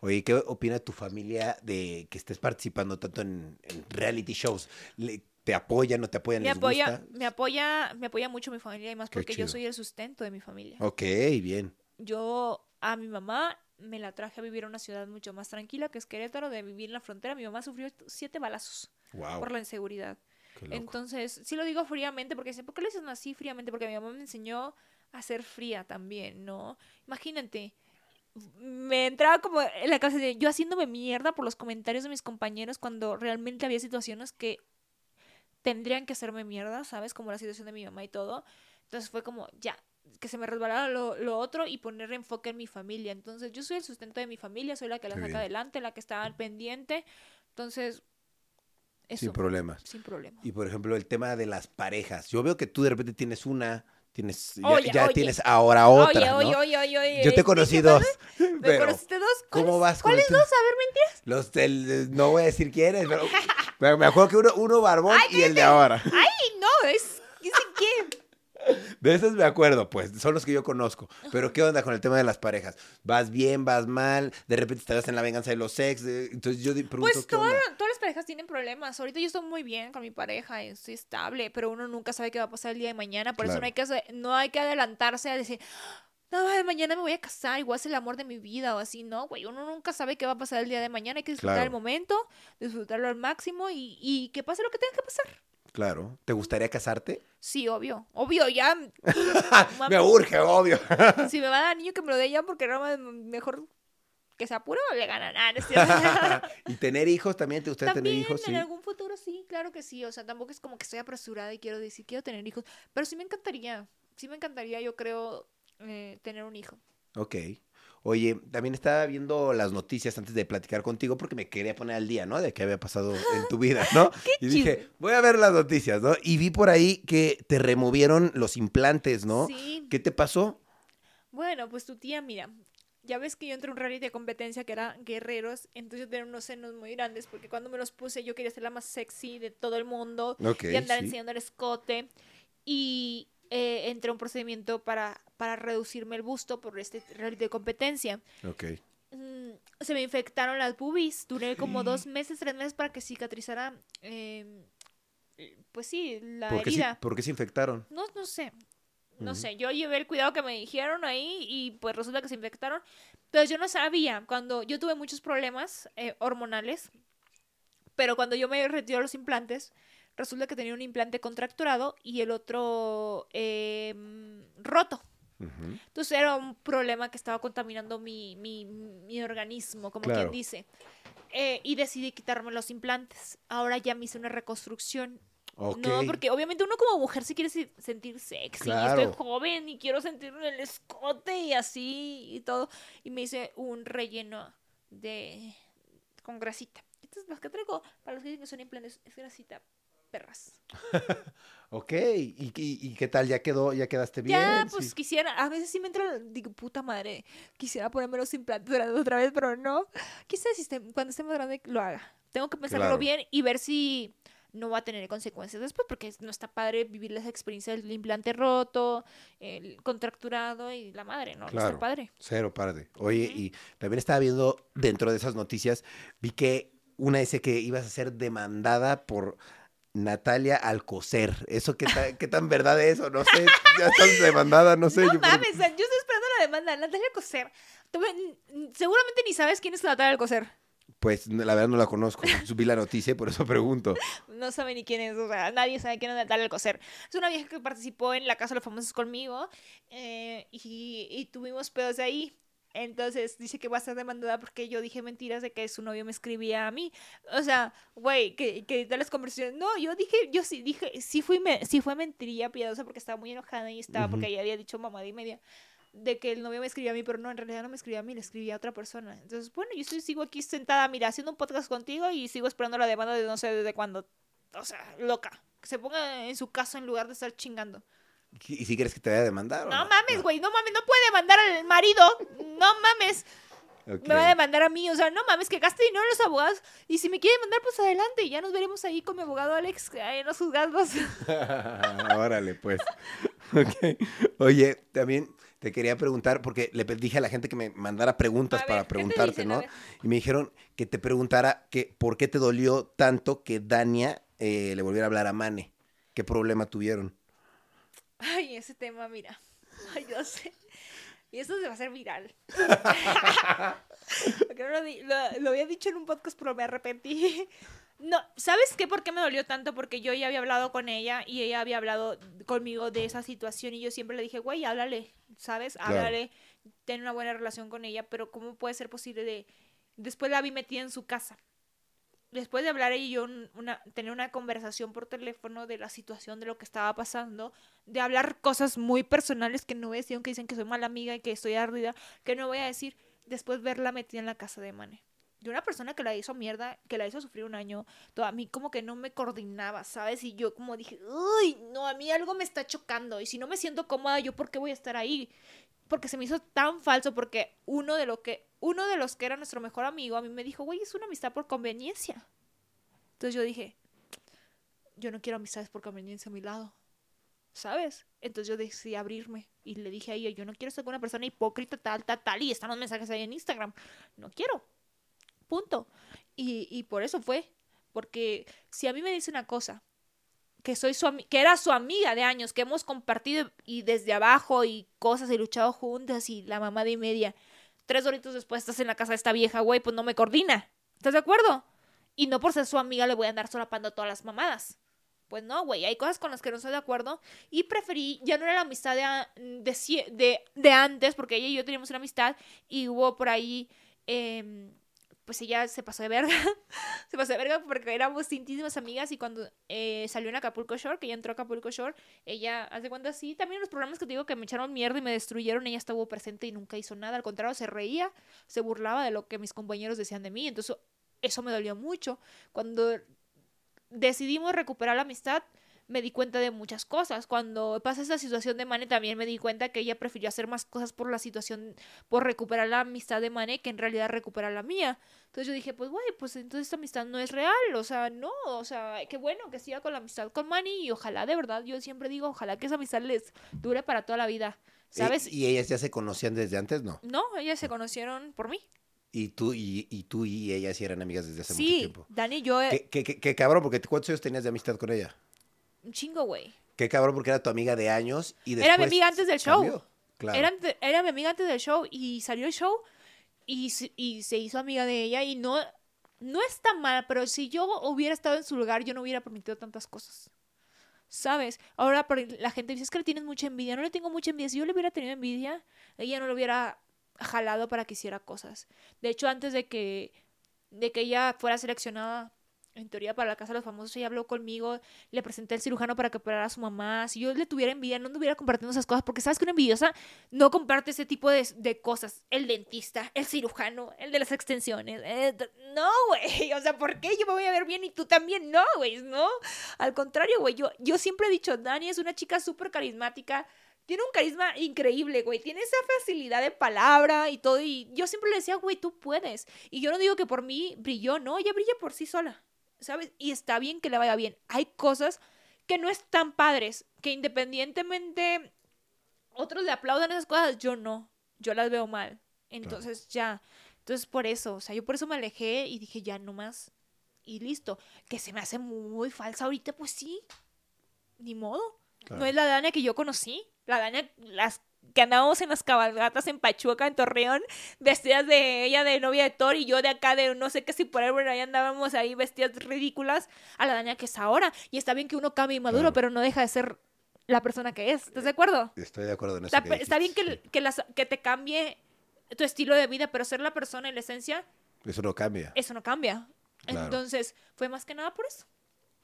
Oye, ¿qué opina tu familia de que estés participando tanto en, en reality shows? Le- ¿Te apoyan, no te apoyan? Me ¿Les apoya, gusta? me apoya, me apoya mucho mi familia y más Qué porque chido. yo soy el sustento de mi familia. Ok, bien. Yo a mi mamá me la traje a vivir a una ciudad mucho más tranquila que es Querétaro, de vivir en la frontera. Mi mamá sufrió siete balazos Wow. por la inseguridad. Entonces, sí lo digo fríamente porque ¿por qué le dicen así fríamente? Porque mi mamá me enseñó a ser fría también, ¿no? Imagínate, me entraba como en la cabeza de yo haciéndome mierda por los comentarios de mis compañeros cuando realmente había situaciones que tendrían que hacerme mierda, ¿sabes? Como la situación de mi mamá y todo. Entonces fue como, ya, que se me resbalara lo, lo otro y poner enfoque en mi familia. Entonces yo soy el sustento de mi familia, soy la que la saca adelante, la que está al pendiente. Entonces, eso, Sin problemas. sin problema. Y por ejemplo, el tema de las parejas. Yo veo que tú de repente tienes una, tienes, ya, Oye, ya oye. tienes ahora otra, oye, ¿no? oye, oye, oye, Yo te conocí ¿me dos. ¿Me pero conociste dos? ¿Cómo ¿Cuáles- vas con ¿Cuáles el dos? A ver, mentiras. Los del, no voy a decir quiénes, pero, pero me acuerdo que uno, uno barbón y el de ahora. Ay, no, es. ¿Quién sé quién? De esos me acuerdo, pues, son los que yo conozco. Pero ¿qué onda con el tema de las parejas? ¿Vas bien, vas mal? De repente estás en la venganza de los ex. Entonces yo pregunto, Pues ¿qué toda- onda? todas las parejas tienen problemas. Ahorita yo estoy muy bien con mi pareja, estoy estable, pero uno nunca sabe qué va a pasar el día de mañana. Por eso Claro. no hay, que, no hay que adelantarse a decir, no, mañana me voy a casar, igual es el amor de mi vida o así, no, güey, uno nunca sabe qué va a pasar el día de mañana, hay que disfrutar el momento, disfrutarlo al máximo y, y que pase lo que tenga que pasar. Claro. ¿Te gustaría casarte? Sí, obvio. Obvio, ya. me urge, obvio. si me va a dar niño que me lo dé ya porque no mejor que se apure o le gana nada. ¿Y tener hijos también? ¿Te gustaría tener hijos? En algún futuro sí, claro que sí. O sea, tampoco es como que estoy apresurada y quiero decir, quiero tener hijos. Pero sí me encantaría. Sí me encantaría, yo creo, eh, tener un hijo. Ok. Oye, también estaba viendo las noticias antes de platicar contigo porque me quería poner al día, ¿no? De qué había pasado en tu vida, ¿no? y dije, voy a ver las noticias, ¿no? Y vi por ahí que te removieron los implantes, ¿no? Sí. ¿Qué te pasó? Bueno, pues tu tía, mira, ya ves que yo entré en un rally de competencia que era guerreros, entonces yo tenía unos senos muy grandes porque cuando me los puse yo quería ser la más sexy de todo el mundo y andar enseñando el escote. Y, eh, entré a un procedimiento para, para reducirme el busto por este de competencia. Ok. Mm, se me infectaron las boobies. Duré como dos meses, tres meses para que cicatrizara. Em, pues sí, la ¿Por herida. ¿Por qué se infectaron? No, no sé. No sé, yo llevé el cuidado que me dijeron ahí y pues resulta que se infectaron. Entonces yo no sabía, cuando yo tuve muchos problemas eh, hormonales, pero cuando yo me retiré los implantes, resulta que tenía un implante contracturado y el otro em, roto. Entonces era un problema que estaba contaminando mi, mi, mi organismo, como quien dice. Eh, y decidí quitarme los implantes. Ahora ya me hice una reconstrucción. No, porque obviamente uno como mujer se quiere sentir sexy. estoy joven y quiero sentir el escote y así y todo. Y me hice un relleno de con grasita. Entonces, los que traigo, para los que dicen que son implantes, es grasita perras. ok, ¿Y, ¿Y, qué tal? ¿Ya quedó? ¿Ya quedaste bien? Ya, pues quisiera, a veces sí me entra, digo, puta madre, quisiera ponerme los implantes otra vez, pero no. Quizás si cuando esté más grande lo haga. Tengo que pensarlo bien y ver si no va a tener consecuencias después, porque no está padre vivir esa experiencia del implante roto, el contracturado y la madre, ¿no? no está padre. Cero padre. Oye, y también estaba viendo dentro de esas noticias, vi que una dice que ibas a ser demandada por Natalia Alcocer. ¿Eso qué, qué tan verdad es o no sé? Ya estás demandada, no sé. No mames, yo estoy esperando la demanda. Natalia Alcocer. Seguramente ni sabes quién es Natalia Alcocer. Pues la verdad no la conozco. Subí la noticia por eso pregunto. No sabe ni quién es, o sea, nadie sabe quién es Natalia Alcocer. Es una vieja que participó en La Casa de los Famosos conmigo eh, y, y, tuvimos pedos de ahí. Entonces dice que va a estar demandada porque yo dije mentiras de que su novio me escribía a mí. O sea, güey, que, que de las conversaciones. No, yo dije, yo sí dije, sí, fui me, sí fue mentiría piadosa porque estaba muy enojada y estaba porque ella había dicho mamá y media de que el novio me escribía a mí, pero no, en realidad no me escribía a mí, le escribía a otra persona. Entonces, bueno, yo estoy, sigo aquí sentada, mira, haciendo un podcast contigo y sigo esperando la demanda de no sé desde cuándo. O sea, loca. Que se ponga en su caso en lugar de estar chingando. ¿Y si quieres que te vaya a demandar? No, mames, güey, no. mames, no puede demandar al marido. No mames. Me va a demandar a mí, o sea, no mames, que gaste dinero en los abogados. Y si me quiere demandar, pues adelante. Ya nos veremos ahí con mi abogado Alex en los juzgados. Órale, pues. Ok. Oye, también te quería preguntar, porque le dije a la gente que me mandara preguntas para preguntarte, ¿no? Y me dijeron que te preguntara que por qué te dolió tanto que Dania eh, le volviera a hablar a Mane. ¿Qué problema tuvieron? Ay, ese tema, mira. Ay, yo sé. Y eso se va a hacer viral. lo, había dicho en un podcast, pero me arrepentí. No, ¿sabes qué? ¿Por qué me dolió tanto? Porque yo ya había hablado con ella y ella había hablado conmigo de esa situación y yo siempre le dije, güey, háblale, ¿sabes? Háblale, ten una buena relación con ella, pero ¿cómo puede ser posible de... Después la vi metida en su casa después de hablar ella y yo una, tener una conversación por teléfono de la situación, de lo que estaba pasando, de hablar cosas muy personales que no voy a decir, aunque dicen que soy mala amiga y que estoy ardida, que no voy a decir, después verla metida en la casa de Mane. De una persona que la hizo mierda, que la hizo sufrir un año, todo, a mí como que no me coordinaba, ¿sabes? Y yo como dije, uy, no, a mí algo me está chocando. Y si no me siento cómoda, ¿yo por qué voy a estar ahí? Porque se me hizo tan falso, porque uno de lo que uno de los que era nuestro mejor amigo a mí me dijo, güey, es una amistad por conveniencia. Entonces yo dije, yo no quiero amistades por conveniencia a mi lado. ¿Sabes? Entonces yo decidí abrirme y le dije a ella, yo no quiero ser una persona hipócrita, tal, tal, tal, y están los mensajes ahí en Instagram. No quiero. Punto. Y, y por eso fue. Porque si a mí me dice una cosa que soy su que era su amiga de años, que hemos compartido y desde abajo y cosas y luchado juntas y la mamá de media. Tres horitos después estás en la casa de esta vieja, güey, pues no me coordina. ¿Estás de acuerdo? Y no por ser su amiga le voy a andar solapando todas las mamadas. Pues no, güey, hay cosas con las que no estoy de acuerdo. Y preferí, ya no era la amistad de, de antes, porque ella y yo teníamos una amistad y hubo por ahí, em, pues ella se pasó de verga. se pasó de verga porque éramos íntimas amigas y cuando eh, salió en Acapulco Shore, que ella entró a Acapulco Shore, ella, hace cuenta así, también los programas que te digo que me echaron mierda y me destruyeron, ella estuvo presente y nunca hizo nada. Al contrario, se reía, se burlaba de lo que mis compañeros decían de mí. Entonces, eso me dolió mucho. Cuando decidimos recuperar la amistad, me di cuenta de muchas cosas. Cuando pasa esa situación de Mane, también me di cuenta que ella prefirió hacer más cosas por la situación, por recuperar la amistad de Mane, que en realidad recuperar la mía. Entonces yo dije, pues, güey, pues entonces esta amistad no es real. O sea, no, o sea, qué bueno que siga con la amistad con Manny y ojalá, de verdad, yo siempre digo, ojalá que esa amistad les dure para toda la vida. ¿Sabes? ¿Y, y ellas ya se conocían desde antes? No. No, ellas se conocieron por mí. Y tú y, y tú y ella sí eran amigas desde hace mucho Sí, tiempo. Dani y yo, eh, ¿Qué, qué, qué- qué cabrón, porque ¿cuántos años tenías de amistad con ella? Un chingo, güey. Qué cabrón, porque era tu amiga de años y después Era mi amiga antes del show. Claro. Era, era mi amiga antes del show y salió el show y, se- y se hizo amiga de ella y no, no está mal, pero si yo hubiera estado en su lugar, yo no hubiera permitido tantas cosas. ¿Sabes? Ahora la gente dice, es que le tienes mucha envidia. No le tengo mucha envidia. Si yo le hubiera tenido envidia, ella no lo hubiera jalado para que hiciera cosas. De hecho, antes de que, de que ella fuera seleccionada, en teoría, para la Casa de los Famosos, ella habló conmigo, le presenté al cirujano para que operara a su mamá. Si yo le tuviera envidia, no anduviera compartiendo esas cosas, porque sabes que una envidiosa no comparte ese tipo de, de cosas. El dentista, el cirujano, el de las extensiones. eh, no, güey. O sea, ¿por qué yo me voy a ver bien y tú también? No, güey, no. Al contrario, güey. Yo, yo siempre he dicho, Dani es una chica súper carismática. Tiene un carisma increíble, güey. Tiene esa facilidad de palabra y todo. Y yo siempre le decía, güey, tú puedes. Y yo no digo que por mí brilló, no. Ella brilla por sí sola. ¿Sabes? Y está bien que le vaya bien. Hay cosas que no están padres. Que independientemente otros le aplaudan esas cosas, yo no. Yo las veo mal. Entonces ya. Entonces por eso, o sea, yo por eso me alejé y dije, ya no más. Y listo. Que se me hace muy falsa ahorita, pues sí. Ni modo. Claro. No es la Dania que yo conocí. La Dania, las que andábamos en las cabalgatas en Pachuca, en Torreón, vestidas de ella de novia de Thor y yo de acá de no sé qué si por ahí, bueno, ahí andábamos ahí vestidas ridículas a la Dania que es ahora. Y está bien que uno cambie y maduro, Claro. pero no deja de ser la persona que es. ¿Estás de acuerdo? Estoy de acuerdo en eso. Está, que está bien que, que, las- que te cambie tu estilo de vida, pero ser la persona en la esencia. Eso no cambia. eso no cambia. Claro. Entonces, fue más que nada por eso.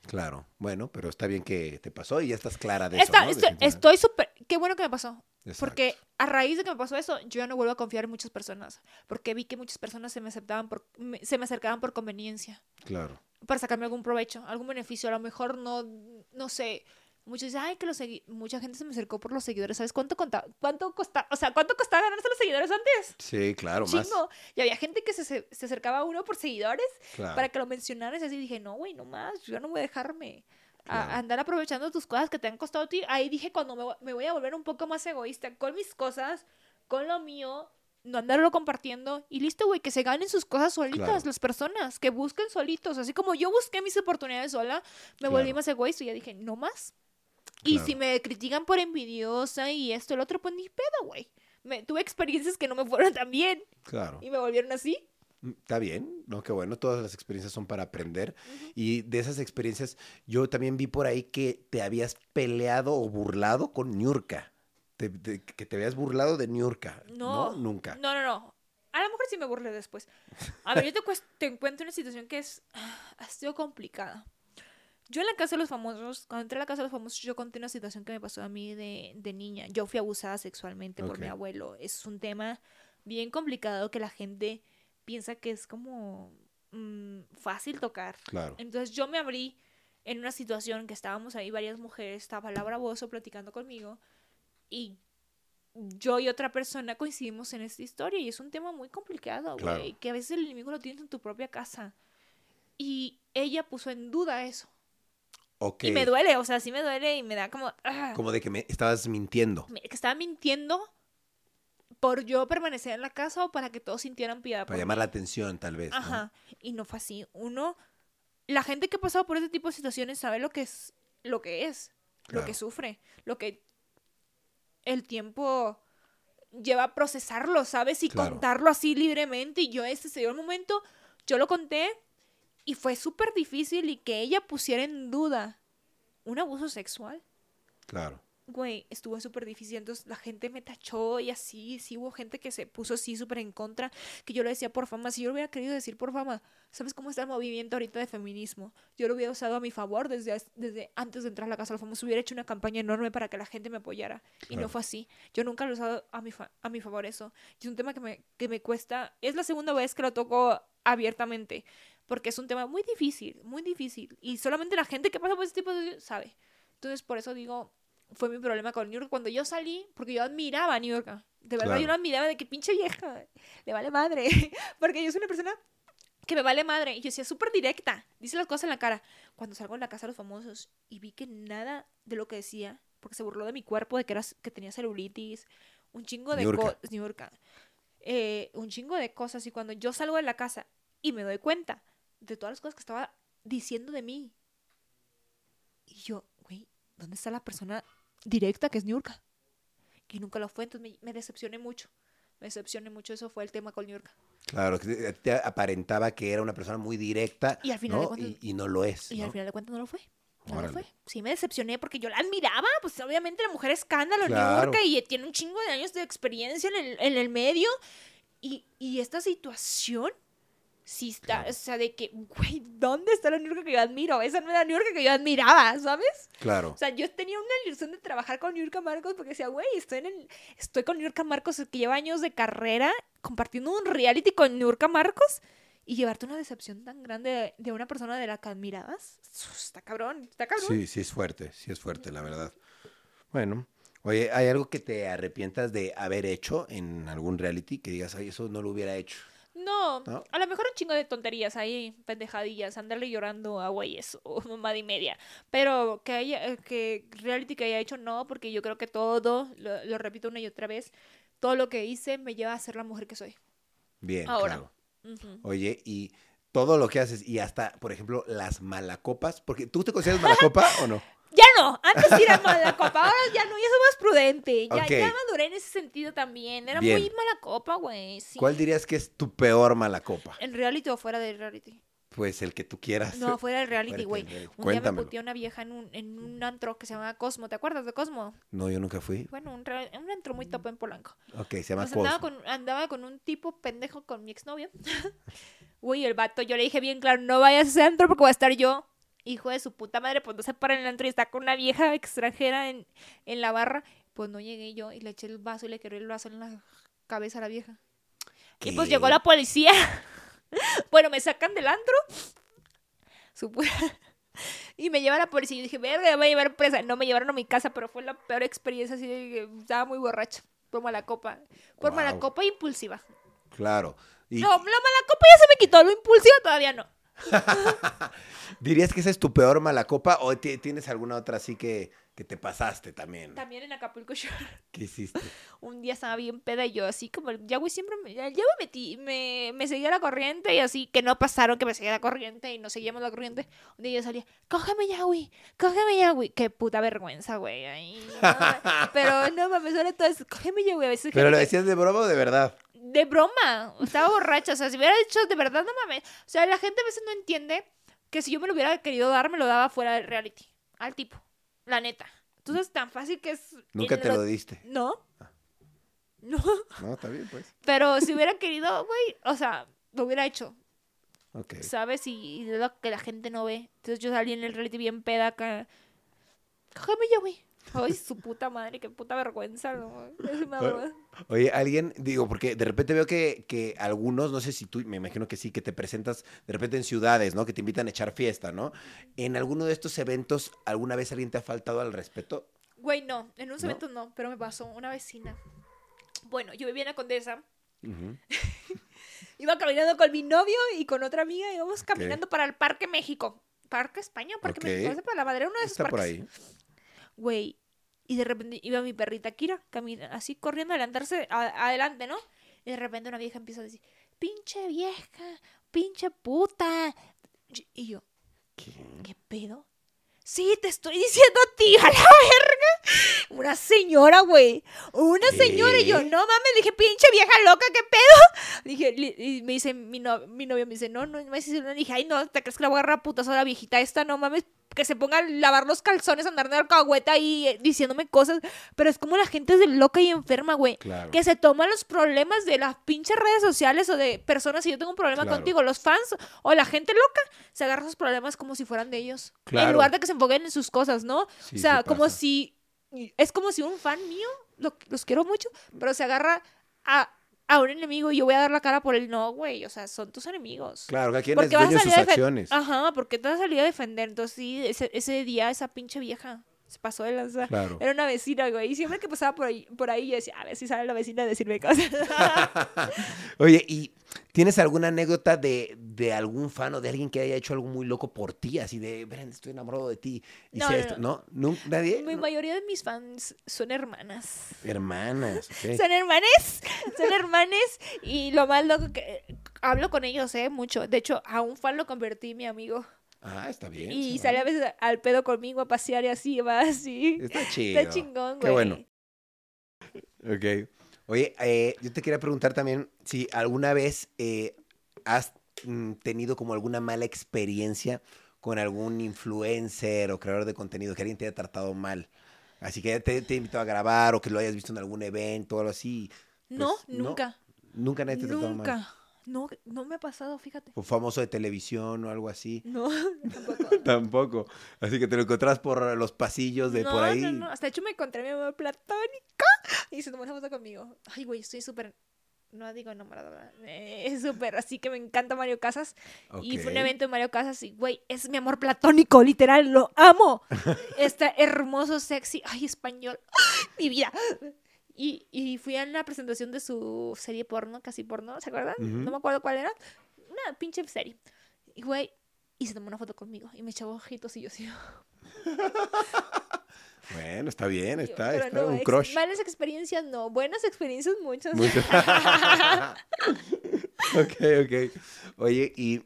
Claro. Bueno, pero está bien que te pasó y ya estás clara de eso. Estoy súper... Qué bueno que me pasó. Exacto. Porque a raíz de que me pasó eso, yo ya no vuelvo a confiar en muchas personas. Porque vi que muchas personas se me aceptaban por, me- se me acercaban por conveniencia. Claro. Para sacarme algún provecho, algún beneficio. A lo mejor no, no sé. Muchos dicen, ay, que los segui-". Mucha gente se me acercó por los seguidores. ¿Sabes cuánto contaba? ¿Cuánto costaba? O sea, ¿cuánto costaba ganarse los seguidores antes? Sí, claro, más. Chingo. Y había gente que se, se, se acercaba a uno por seguidores Claro. para que lo mencionaras. Y así dije, no, güey, no más. Yo no voy a dejarme. A- Claro. A, andar aprovechando tus cosas que te han costado a ti. Ahí dije, cuando me, me voy a volver un poco más egoísta con mis cosas, con lo mío, no andarlo compartiendo. Y listo, güey, que se ganen sus cosas solitas Claro. las personas, que busquen solitos. Así como yo busqué mis oportunidades sola, me volví Claro. más egoísta y ya dije, no más. Y si me critican por envidiosa y esto, el otro, pues ni pedo, güey. Me- Tuve experiencias que no me fueron tan bien Claro. y me volvieron así. Mm, Está bien, ¿no? Qué bueno, todas las experiencias son para aprender. Y de esas experiencias, yo también vi por ahí que te habías peleado o burlado con Niurka. Te- te- que te habías burlado de Niurka. No, No. nunca. No, no, no. A lo mejor sí me burlé después. A ver, yo te, te encuentro una situación que es. Ha sido complicada. Yo en la casa de los famosos, cuando entré a la casa de los famosos, yo conté una situación que me pasó a mí de, de niña. Yo fui abusada sexualmente por mi abuelo. Es un tema bien complicado que la gente piensa que es como mm, fácil tocar. Claro. Entonces yo me abrí en una situación que estábamos ahí varias mujeres, estaba Laura Bozo platicando conmigo y yo y otra persona coincidimos en esta historia y es un tema muy complicado, güey, Claro. que a veces el enemigo lo tienes en tu propia casa. Y ella puso en duda eso. Ok. Y me duele, o sea, sí me duele y me da como... ah, Como de que me estabas mintiendo. me- que estaba mintiendo por yo permanecer en la casa o para que todos sintieran piedad. Para por llamar mí. la atención, tal vez. ¿no? Ajá. Y no fue así. Uno, la gente que ha pasado por ese tipo de situaciones sabe lo que es lo que es, lo que sufre, lo que el tiempo lleva a procesarlo, ¿sabes? Y Claro. contarlo así libremente. Y yo, ese se dio el momento, yo lo conté y fue súper difícil y que ella pusiera en duda un abuso sexual. Claro. Güey, estuvo súper difícil. Entonces la gente me tachó y así, sí hubo gente que se puso así súper en contra. Que yo le decía por fama. Si yo lo hubiera querido decir por fama, ¿sabes cómo está el movimiento ahorita de feminismo? Yo lo hubiera usado a mi favor desde, desde antes de entrar a la Casa de los Famosos. Hubiera hecho una campaña enorme para que la gente me apoyara. Y no fue así. Yo nunca lo he usado a mi, fa- a mi favor eso. Y es un tema que me, que me cuesta. Es la segunda vez que lo toco abiertamente. Porque es un tema muy difícil, muy difícil. Y solamente la gente que pasa por ese tipo de... sabe. Entonces, por eso digo, fue mi problema con New York. Cuando yo salí, porque yo admiraba a New York. De verdad, Claro. yo la admiraba de que pinche vieja, le vale madre. porque yo soy una persona que me vale madre. Y yo decía, súper directa, dice las cosas en la cara. Cuando salgo en la casa de los famosos y vi que nada de lo que decía, porque se burló de mi cuerpo, de que, era, que tenía celulitis, un chingo de cosas. Eh, un chingo de cosas. Y cuando yo salgo de la casa y me doy cuenta de todas las cosas que estaba diciendo de mí, y yo, güey, ¿dónde está la persona directa que es Niurka? Y nunca lo fue, entonces me, me decepcioné mucho. Me decepcioné mucho, eso fue el tema con Niurka. Claro, que te- te aparentaba que era una persona muy directa Y al final de ¿no? cuentas- y, y no lo es. Y ¿no? al final de cuentas no lo fue. No lo fue. Sí, me decepcioné porque yo la admiraba. Pues obviamente la mujer escándalo en Claro. Niurka y tiene un chingo de años de experiencia en el, en el medio. Y, y esta situación, sí está, Claro. o sea, de que, güey, ¿dónde está la Niurka que yo admiro? Esa no era la Niurka que yo admiraba, ¿sabes? Claro. O sea, yo tenía una ilusión de trabajar con Niurka Marcos porque decía, güey, estoy, en el- estoy con Niurka Marcos que lleva años de carrera compartiendo un reality con Niurka Marcos y llevarte una decepción tan grande de, una persona de la que admirabas. Está cabrón, está cabrón. Sí, sí es fuerte, sí es fuerte, la verdad. Bueno, oye, ¿hay algo que te arrepientas de haber hecho en algún reality que digas, ay, eso no lo hubiera hecho? No, ¿No? a lo mejor un chingo de tonterías ahí, pendejadillas, andarle llorando a güeyes o mamada y media. Pero que haya, eh, que reality que haya hecho, no, porque yo creo que todo, lo, lo repito una y otra vez, todo lo que hice me lleva a ser la mujer que soy. Bien, Ahora. claro. Oye, y todo lo que haces, y hasta, por ejemplo, las malacopas, porque tú te consideras malacopa o no? Ya no, antes sí era mala copa, ahora ya no, ya soy más prudente. Ya, Ok. ya maduré en ese sentido también. Era Bien. muy mala copa, güey. Sí. ¿Cuál dirías que es tu peor malacopa? ¿En reality o fuera de reality? Pues el que tú quieras. No, fuera del reality, güey. del. Un día me puteó una vieja en un, en un antro que se llama Cosmo. ¿Te acuerdas de Cosmo? No, yo nunca fui. Bueno, un, re- un antro muy topo en Polanco. Ok, se llama Pues andaba, Cosmo. con, andaba con un tipo pendejo con mi exnovio. Güey, el vato, yo le dije bien claro, no vayas a ese antro porque voy a estar yo. Hijo de su puta madre, pues no se para en el antro y está con una vieja extranjera en, en la barra. Pues no llegué yo y le eché el vaso y le quebré el vaso en la cabeza a la vieja. Y pues llegó la policía. bueno, me sacan del antro. Su pu- y me lleva la policía. Y dije, verga, me voy a llevar presa. No me llevaron a mi casa, pero fue la peor experiencia. Así de que estaba muy borracha. Por mala copa. Por mala Guau. copa impulsiva. Claro. Y No, la mala copa ya se me quitó. Lo impulsivo todavía no. ¿Dirías que esa es tu peor malacopa o ti- tienes alguna otra así que, que te pasaste también? También en Acapulco Shore. ¿Qué hiciste? Un día estaba bien peda y yo así como, ya güey, siempre me, ya me metí, me, me seguía la corriente y así, que no pasaron que me seguía la corriente y no seguíamos la corriente. Un día yo salía, cógeme ya, güey, cógeme ya, güey. Qué puta vergüenza, güey. ay, no, pero no mames, sobre todo es, cógeme ya, güey. A veces ¿Pero lo decías de broma o de verdad? de broma, estaba borracha, o sea, si hubiera dicho de verdad, no mames. O sea, la gente a veces no entiende que si yo me lo hubiera querido dar, me lo daba fuera del reality, al tipo, la neta. Entonces, tan fácil que es... Nunca te lo diste. No. No. No, está bien, pues. Pero si hubiera querido, güey, o sea, lo hubiera hecho, Ok. ¿sabes? Y, y de lo que la gente no ve. Entonces yo salí en el reality bien peda acá. Cógeme ya, güey. Ay, su puta madre, qué puta vergüenza, ¿no? Es una broma. Oye, alguien, digo, porque de repente veo que, que algunos, no sé si tú, me imagino que sí, que te presentas de repente en ciudades, ¿no? Que te invitan a echar fiesta, ¿no? En alguno de estos eventos, ¿alguna vez alguien te ha faltado al respeto? Güey, no, en unos ¿No? eventos no, pero me pasó una vecina. Bueno, yo vivía en la Condesa, iba caminando con mi novio y con otra amiga, íbamos caminando para el Parque México. Parque España, Parque Ok. México, no sé, para la madera, uno de esos Está por ahí. Güey, y de repente iba mi perrita Kira, camina, así corriendo adelantarse, a- adelante, ¿no? Y de repente una vieja empieza a decir, pinche vieja, pinche puta. Y yo, ¿Qué? ¿qué pedo? Sí, te estoy diciendo a ti, a la verga. Una señora, güey. Una señora. Y yo, no mames, dije, pinche vieja loca, ¿qué pedo? Dije, y me dice, mi, no- mi novio me dice, no, no, no me dice, no. Dije, ay, no, ¿te crees que la voy a agarrar a putas a la viejita esta? No mames, que se ponga a lavar los calzones, andar de alcahueta y eh, diciéndome cosas. Pero es como la gente es de loca y enferma, güey. Claro. Que se toman los problemas de las pinches redes sociales o de personas. Si yo tengo un problema Claro. contigo, los fans o la gente loca se agarra esos problemas como si fueran de ellos. En lugar de que se enfoquen en sus cosas, ¿no? Sí, o sea, sí como si. Es como si un fan mío, lo- los quiero mucho, pero se agarra a, a un enemigo y yo voy a dar la cara por él. No, güey. O sea, son tus enemigos. Claro, cada quien es Porque vas a dueño de sus acciones. Ajá, porque te vas a salir a defender. Entonces, sí, ese, ese día esa pinche vieja se pasó de lanzar. Claro. Era una vecina, güey. Y siempre que pasaba por ahí, por ahí yo decía, a ver si sale la vecina a decirme cosas. Oye, ¿y tienes alguna anécdota de, de algún fan o de alguien que haya hecho algo muy loco por ti? Así de, Brenda, estoy enamorado de ti. No, Hice no, esto. ¿No? ¿No? ¿Nadie? Mi ¿No? mayoría de mis fans son hermanas. Hermanas. ok. Son hermanes, son hermanes. Y lo más loco que hablo con ellos, eh, mucho. De hecho, a un fan lo convertí mi amigo. Ah, está bien. Y sale a veces al pedo conmigo a pasear y así, va así. Está chido. Está chingón, güey. Qué bueno. Ok. Oye, eh, yo te quería preguntar también si alguna vez eh, has mm, tenido como alguna mala experiencia con algún influencer o creador de contenido que alguien te haya tratado mal. Así que te, te invitado a grabar o que lo hayas visto en algún evento o algo así. No, Pues, no. nunca. Nunca nadie te ha tratado mal. Nunca. No, no me ha pasado, fíjate. O famoso de televisión o algo así. No, tampoco. Tampoco. Así que te lo encontrás por los pasillos de no, por ahí. no, no. Hasta de hecho me encontré a mi amor platónico y se tomó una foto conmigo. Ay, güey, estoy súper. No digo enamorada, ¿verdad? Eh, es súper. Así que me encanta Mario Casas. Y fue un evento de Mario Casas y, güey, es mi amor platónico, literal, lo amo. Está hermoso, sexy. Ay, español. Mi vida. Y, y fui a la presentación de su serie porno, casi porno, ¿se acuerdan? No me acuerdo cuál era. Una pinche serie. Y, güey, y se tomó una foto conmigo y me echaba ojitos y yo así. Bueno, está bien, está, pero está no, un crush. Malas experiencias no, buenas experiencias muchas. Mucho. ok, ok. Oye, ¿y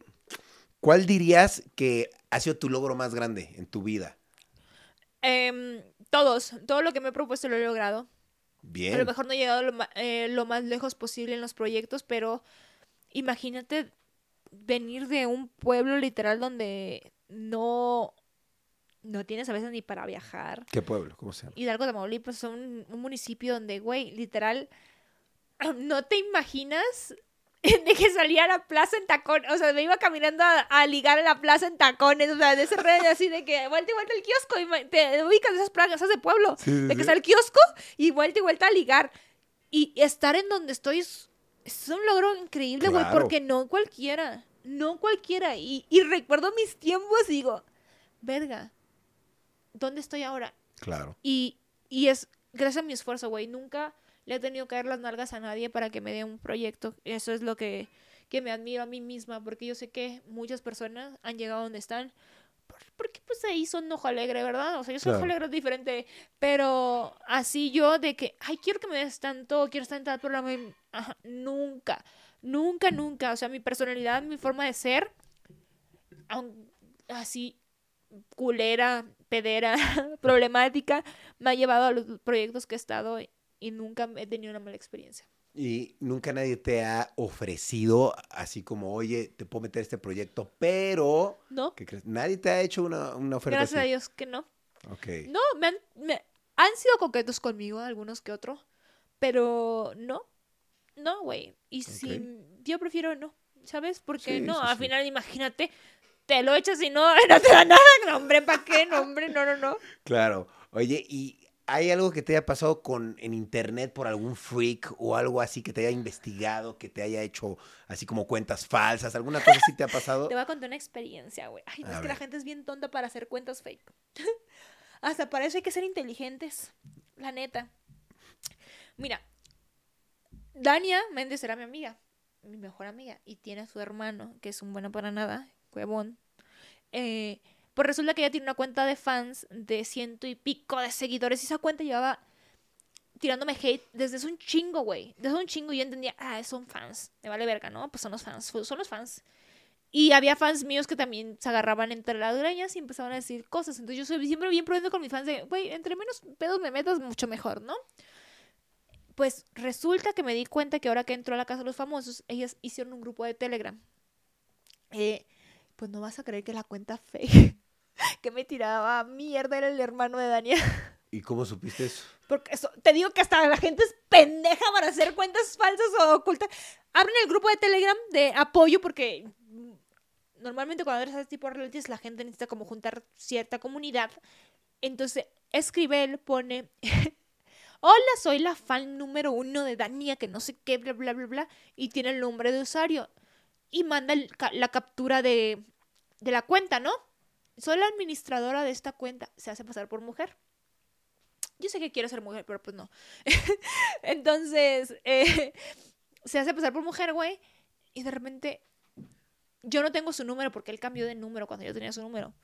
cuál dirías que ha sido tu logro más grande en tu vida? Em, todos, todo lo que me he propuesto lo he logrado. A lo Bien. mejor no he llegado lo, eh, lo más lejos posible en los proyectos, pero imagínate venir de un pueblo literal donde no, no tienes a veces ni para viajar. ¿Qué pueblo? ¿Cómo se llama? Hidalgo, Tamaulipas, es un, un municipio donde, güey, literal, no te imaginas de que salía a la plaza en tacones, o sea, me iba caminando a, a ligar a la plaza en tacones, o sea, de ese red así de que vuelta y vuelta el kiosco, y te ubicas de esas plazas de pueblo, Sí, sí, de que sí. está el kiosco y vuelta y vuelta a ligar. Y estar en donde estoy es, es un logro increíble, güey, Claro. porque no cualquiera, no cualquiera. Y, y recuerdo mis tiempos y digo, verga, ¿dónde estoy ahora? Claro. Y, y es gracias a mi esfuerzo, güey. Nunca le he tenido que dar las nalgas a nadie para que me dé un proyecto. Eso es lo que, que me admiro a mí misma, porque yo sé que muchas personas han llegado donde están. por- Porque pues ahí son ojo alegre, ¿verdad? O sea, yo soy ojo Claro. alegre es diferente. Pero así yo de que, ay, quiero que me des tanto, quiero estar en tal programa. ajá, nunca, nunca, nunca. O sea, mi personalidad, mi forma de ser, así culera, pedera, problemática, me ha llevado a los proyectos que he estado y, nunca he tenido una mala experiencia. Y nunca nadie te ha ofrecido así como, oye, te puedo meter este proyecto, pero... ¿No? ¿Qué crees? Nadie te ha hecho una, una oferta Gracias a así. Dios que no. Ok. No, me han, me- han sido coquetos conmigo, algunos que otros, pero no. No, güey. Y si yo prefiero no, ¿sabes? Porque Sí, no, sí, al sí. final imagínate, te lo echas y no, no te da nada. No, hombre, ¿para qué? No, hombre, no, no, no. Claro. Oye, ¿y hay algo que te haya pasado con en internet por algún freak o algo así que te haya investigado, que te haya hecho así como cuentas falsas? ¿Alguna cosa así te ha pasado? Te voy a contar una experiencia, güey. Ay, no, es que la gente es bien tonta para hacer cuentas fake. Hasta para eso hay que ser inteligentes. La neta. Mira, Dania Méndez era mi amiga, mi mejor amiga, y tiene a su hermano, que es un bueno para nada, huevón. Eh, pues resulta que ella tiene una cuenta de fans de ciento y pico de seguidores, y esa cuenta llevaba tirándome hate desde hace un chingo, güey. Desde un chingo yo entendía, ah, son fans. Me vale verga, ¿no? Pues son los fans, son los fans. Y había fans míos que también se agarraban entre las greñas y empezaban a decir cosas. Entonces yo soy siempre bien prudente con mis fans de, güey, entre menos pedos me metas, mucho mejor, ¿no? Pues resulta que me di cuenta que ahora que entró a la casa de los famosos, ellas hicieron un grupo de Telegram. Eh, pues no vas a creer que la cuenta fake que me tiraba mierda era el hermano de Daniel. ¿Y cómo supiste eso? Porque eso, te digo que hasta la gente es pendeja para hacer cuentas falsas o ocultas. Abren el grupo de Telegram de apoyo porque normalmente cuando eres ese tipo de realities la gente necesita como juntar cierta comunidad. Entonces escribe él, pone, hola, soy la fan número uno de Dania, que no sé qué, bla, bla, bla, bla, y tiene el nombre de usuario. Y manda el la captura de, de la cuenta, ¿no? Soy la administradora de esta cuenta. Se hace pasar por mujer. Yo sé que quiero ser mujer, pero pues no. Entonces, eh, se hace pasar por mujer, güey. Y de repente, yo no tengo su número porque él cambió de número cuando yo tenía su número.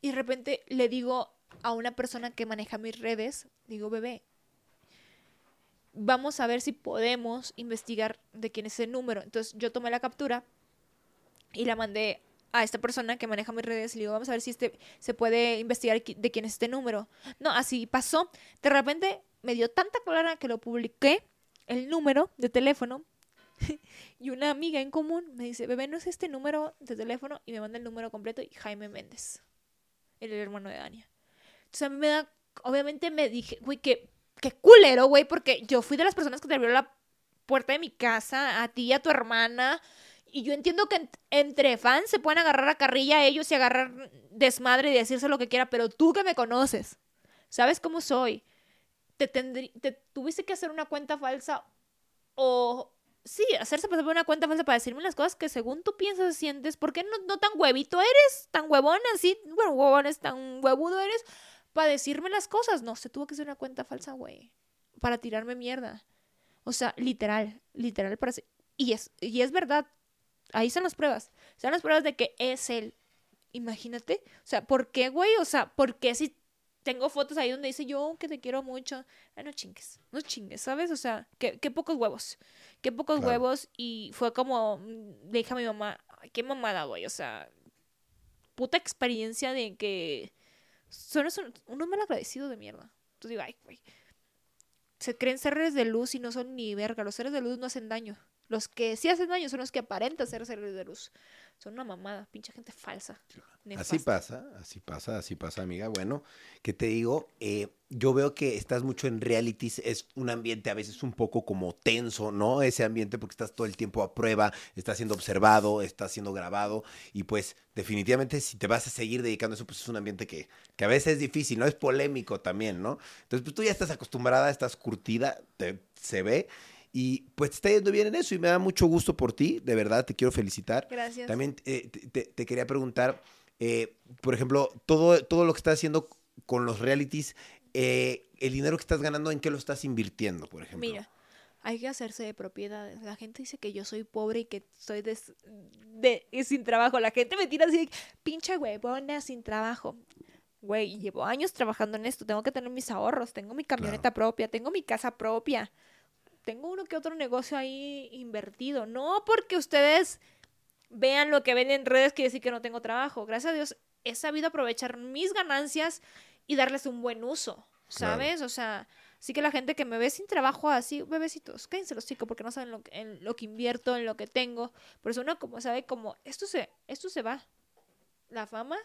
Y de repente le digo a una persona que maneja mis redes, digo, bebé, vamos a ver si podemos investigar de quién es ese número. Entonces yo tomé la captura y la mandé a esta persona que maneja mis redes y le digo, vamos a ver si este se puede investigar de quién es este número. No, así pasó. De repente me dio tanta cólera que lo publiqué, el número de teléfono, y una amiga en común me dice, bebé, ¿no es este número de teléfono? Y me manda el número completo y Jaime Méndez, el hermano de Dania. Entonces a mí me da, obviamente me dije, güey, qué, qué culero, güey, porque yo fui de las personas que te abrió la puerta de mi casa, a ti y a tu hermana. Y yo entiendo que ent- entre fans se pueden agarrar a carrilla a ellos y agarrar desmadre y decirse lo que quiera, pero tú que me conoces, sabes cómo soy. Te, te tuviste que hacer una cuenta falsa o sí, hacerse pasar por una cuenta falsa para decirme las cosas que según tú piensas sientes. ¿Por qué no, no tan huevito eres? ¿Tan huevón así? Bueno, huevón es tan huevudo eres para decirme las cosas. No, se tuvo que hacer una cuenta falsa, güey. Para tirarme mierda. O sea, literal, literal para Y es, y es verdad. Ahí están las pruebas. Están las pruebas de que es él. Imagínate. O sea, ¿por qué, güey? O sea, ¿por qué si tengo fotos ahí donde dice yo que te quiero mucho? Ah, no chingues. No chingues, ¿sabes? O sea, qué, qué pocos huevos. Qué pocos Claro. huevos. Y fue como, mm, le dije a mi mamá, ay, qué mamada, güey. O sea, puta experiencia de que son un- unos malagradecidos de mierda. Entonces digo, ay, güey. Se creen seres de luz y no son ni verga. Los seres de luz no hacen daño. Los que sí hacen daño son los que aparentan ser seres de luz. Son una mamada, pinche gente falsa. Así pasa, así pasa, así pasa, amiga. Bueno, ¿qué te digo? Eh, yo veo que estás mucho en realities, es un ambiente a veces un poco como tenso, ¿no? Ese ambiente porque estás todo el tiempo a prueba, estás siendo observado, estás siendo grabado y pues definitivamente si te vas a seguir dedicando a eso, pues es un ambiente que, que a veces es difícil, ¿no? Es polémico también, ¿no? Entonces, pues tú ya estás acostumbrada, estás curtida, te- se ve y pues te está yendo bien en eso y me da mucho gusto por ti, de verdad, te quiero felicitar. Gracias. También eh, te, te- te quería preguntar, eh, por ejemplo, todo, todo lo que estás haciendo con los realities, eh, el dinero que estás ganando, ¿en qué lo estás invirtiendo, por ejemplo? Mira, hay que hacerse de propiedades. La gente dice que yo soy pobre y que soy de, y sin trabajo. La gente me tira así, pinche huevona, sin trabajo. Güey, llevo años trabajando en esto. Tengo que tener mis ahorros. Tengo mi camioneta propia. Tengo mi casa propia. Tengo uno que otro negocio ahí invertido. No porque ustedes vean lo que ven en redes quiere decir que no tengo trabajo. Gracias a Dios he sabido aprovechar mis ganancias y darles un buen uso. Claro. ¿Sabes? O sea, sí que la gente que me ve sin trabajo así, bebecitos, cállense los chicos porque no saben lo que, en lo que invierto, en lo que tengo. Por eso uno como sabe como esto se, esto se va. La fama,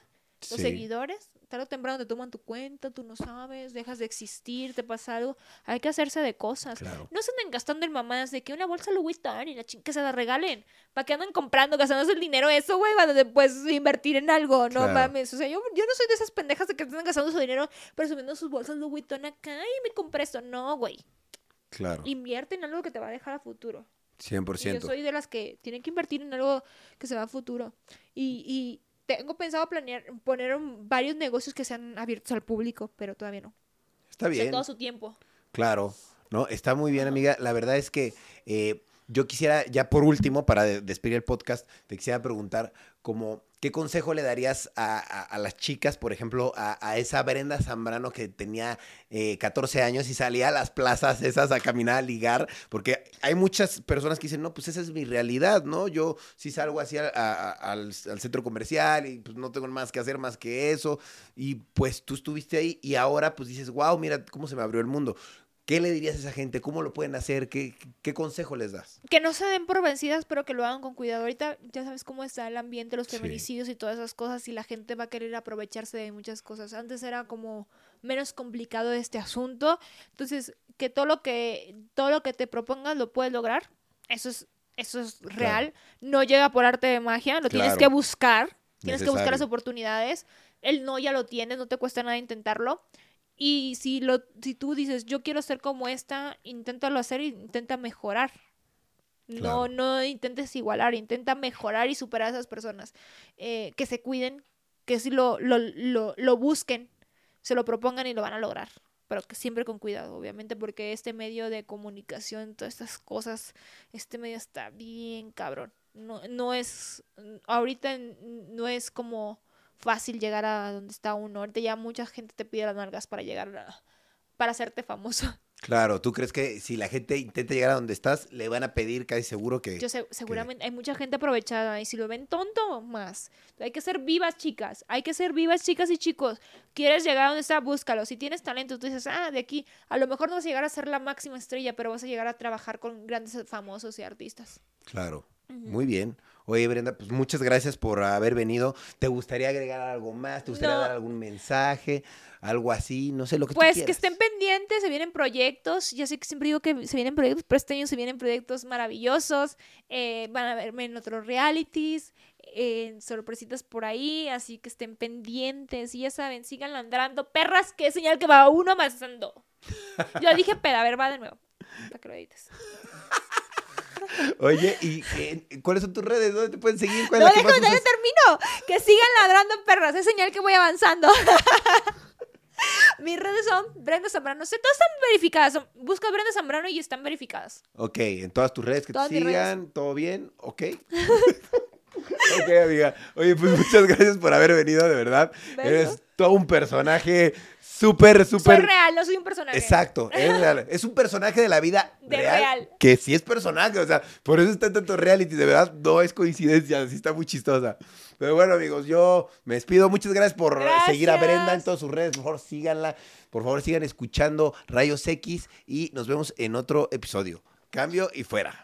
los Sí. seguidores, tarde o temprano te toman tu cuenta, tú no sabes, dejas de existir, te pasa algo. Hay que hacerse de cosas. Claro. No se anden gastando en mamadas de que una bolsa Louis Vuitton y la ching que se la regalen. ¿Para qué andan comprando, gastándose el dinero eso, güey? Cuando después invertir en algo, no Claro. mames. O sea, yo, yo no soy de esas pendejas de que están gastando su dinero presumiendo sus bolsas Louis Vuitton acá y me compré esto. No, güey. Claro, Invierte en algo que te va a dejar a futuro. Y 100%. yo soy de las que tienen que invertir en algo que se va a futuro. Y, y tengo pensado planear, poner un- varios negocios que sean abiertos al público, pero todavía no. Está O sea, bien, todo su tiempo. claro. No, está muy bien, amiga. La verdad es que eh, yo quisiera, ya por último, para de- despedir el podcast, te quisiera preguntar como, ¿qué consejo le darías a, a- las chicas, por ejemplo, a, a esa Brenda Zambrano que tenía eh, 14 años y salía a las plazas esas a caminar, a ligar? Porque hay muchas personas que dicen, no, pues esa es mi realidad, ¿no? Yo sí salgo así al, al centro comercial y pues no tengo más que hacer más que eso. Y pues tú estuviste ahí y ahora pues dices, wow, mira cómo se me abrió el mundo. ¿Qué le dirías a esa gente? ¿Cómo lo pueden hacer? ¿Qué, qué, consejo les das? Que no se den por vencidas, pero que lo hagan con cuidado. Ahorita ya sabes cómo está el ambiente, los Sí. feminicidios y todas esas cosas, y la gente va a querer aprovecharse de muchas cosas. Antes era como menos complicado este asunto. Entonces, que todo lo que, todo lo que te propongas lo puedes lograr. Eso es, eso es real. No llega por arte de magia, lo tienes que buscar. Tienes que buscar las oportunidades. El no ya lo tienes, no te cuesta nada intentarlo. Y si lo, si tú dices, yo quiero ser como esta, inténtalo hacer e intenta mejorar. Claro. No, no intentes igualar, intenta mejorar y superar a esas personas. Eh, que se cuiden, que si lo, lo, lo, lo busquen, se lo propongan y lo van a lograr. Pero que siempre con cuidado, obviamente, porque este medio de comunicación, todas estas cosas, este medio está bien cabrón. No, no es, ahorita no es como fácil llegar a donde está uno. Ahorita ya mucha gente te pide las nalgas para llegar a, para hacerte famoso. Claro, ¿tú crees que si la gente intenta llegar a donde estás, le van a pedir casi seguro que... Yo sé, seguramente hay mucha gente aprovechada y si lo ven tonto, más. Hay que ser vivas, chicas. Hay que ser vivas, chicas y chicos. ¿Quieres llegar a donde está? Búscalo. Si tienes talento, tú dices, ah, de aquí, a lo mejor no vas a llegar a ser la máxima estrella, pero vas a llegar a trabajar con grandes famosos y artistas. Claro, muy bien. Oye, Brenda, pues muchas gracias por haber venido. ¿Te gustaría agregar algo más? ¿Te gustaría No. dar algún mensaje? Algo así, no sé lo que tú Pues que estén pendientes, se vienen proyectos. Ya sé que siempre digo que se vienen proyectos, pero este año se vienen proyectos maravillosos. Eh, van a verme en otros realities, en sorpresitas por ahí, así que estén pendientes. Y ya saben, sigan landrando. Perras, que es señal que va uno avanzando. Yo dije peda, a ver, va de nuevo. Para que lo edites. Oye, ¿y eh, cuáles son tus redes? ¿Dónde te pueden seguir? ¿Cuál No, es la que déjame, más todavía usas? termino. Que sigan ladrando, perras. Es señal que voy avanzando. Mis redes son Brenda Zambrano. Sé, todas están verificadas. Busca Brenda Zambrano y están verificadas. Ok, en todas tus redes que Todas te redes. sigan, ¿todo bien? Ok. ok, amiga. Oye, pues muchas gracias por haber venido, de verdad. Eres todo un personaje súper, Soy súper... real, no soy un personaje. Exacto, es real. Es un personaje de la vida De real, real. Que sí es personaje, o sea, por eso está en tanto reality, de verdad, no es coincidencia, sí está muy chistosa. Pero bueno, amigos, yo me despido. Muchas gracias por Gracias. seguir a Brenda en todas sus redes. Por favor, síganla. Por favor, sigan escuchando Rayos X y nos vemos en otro episodio. Cambio y fuera.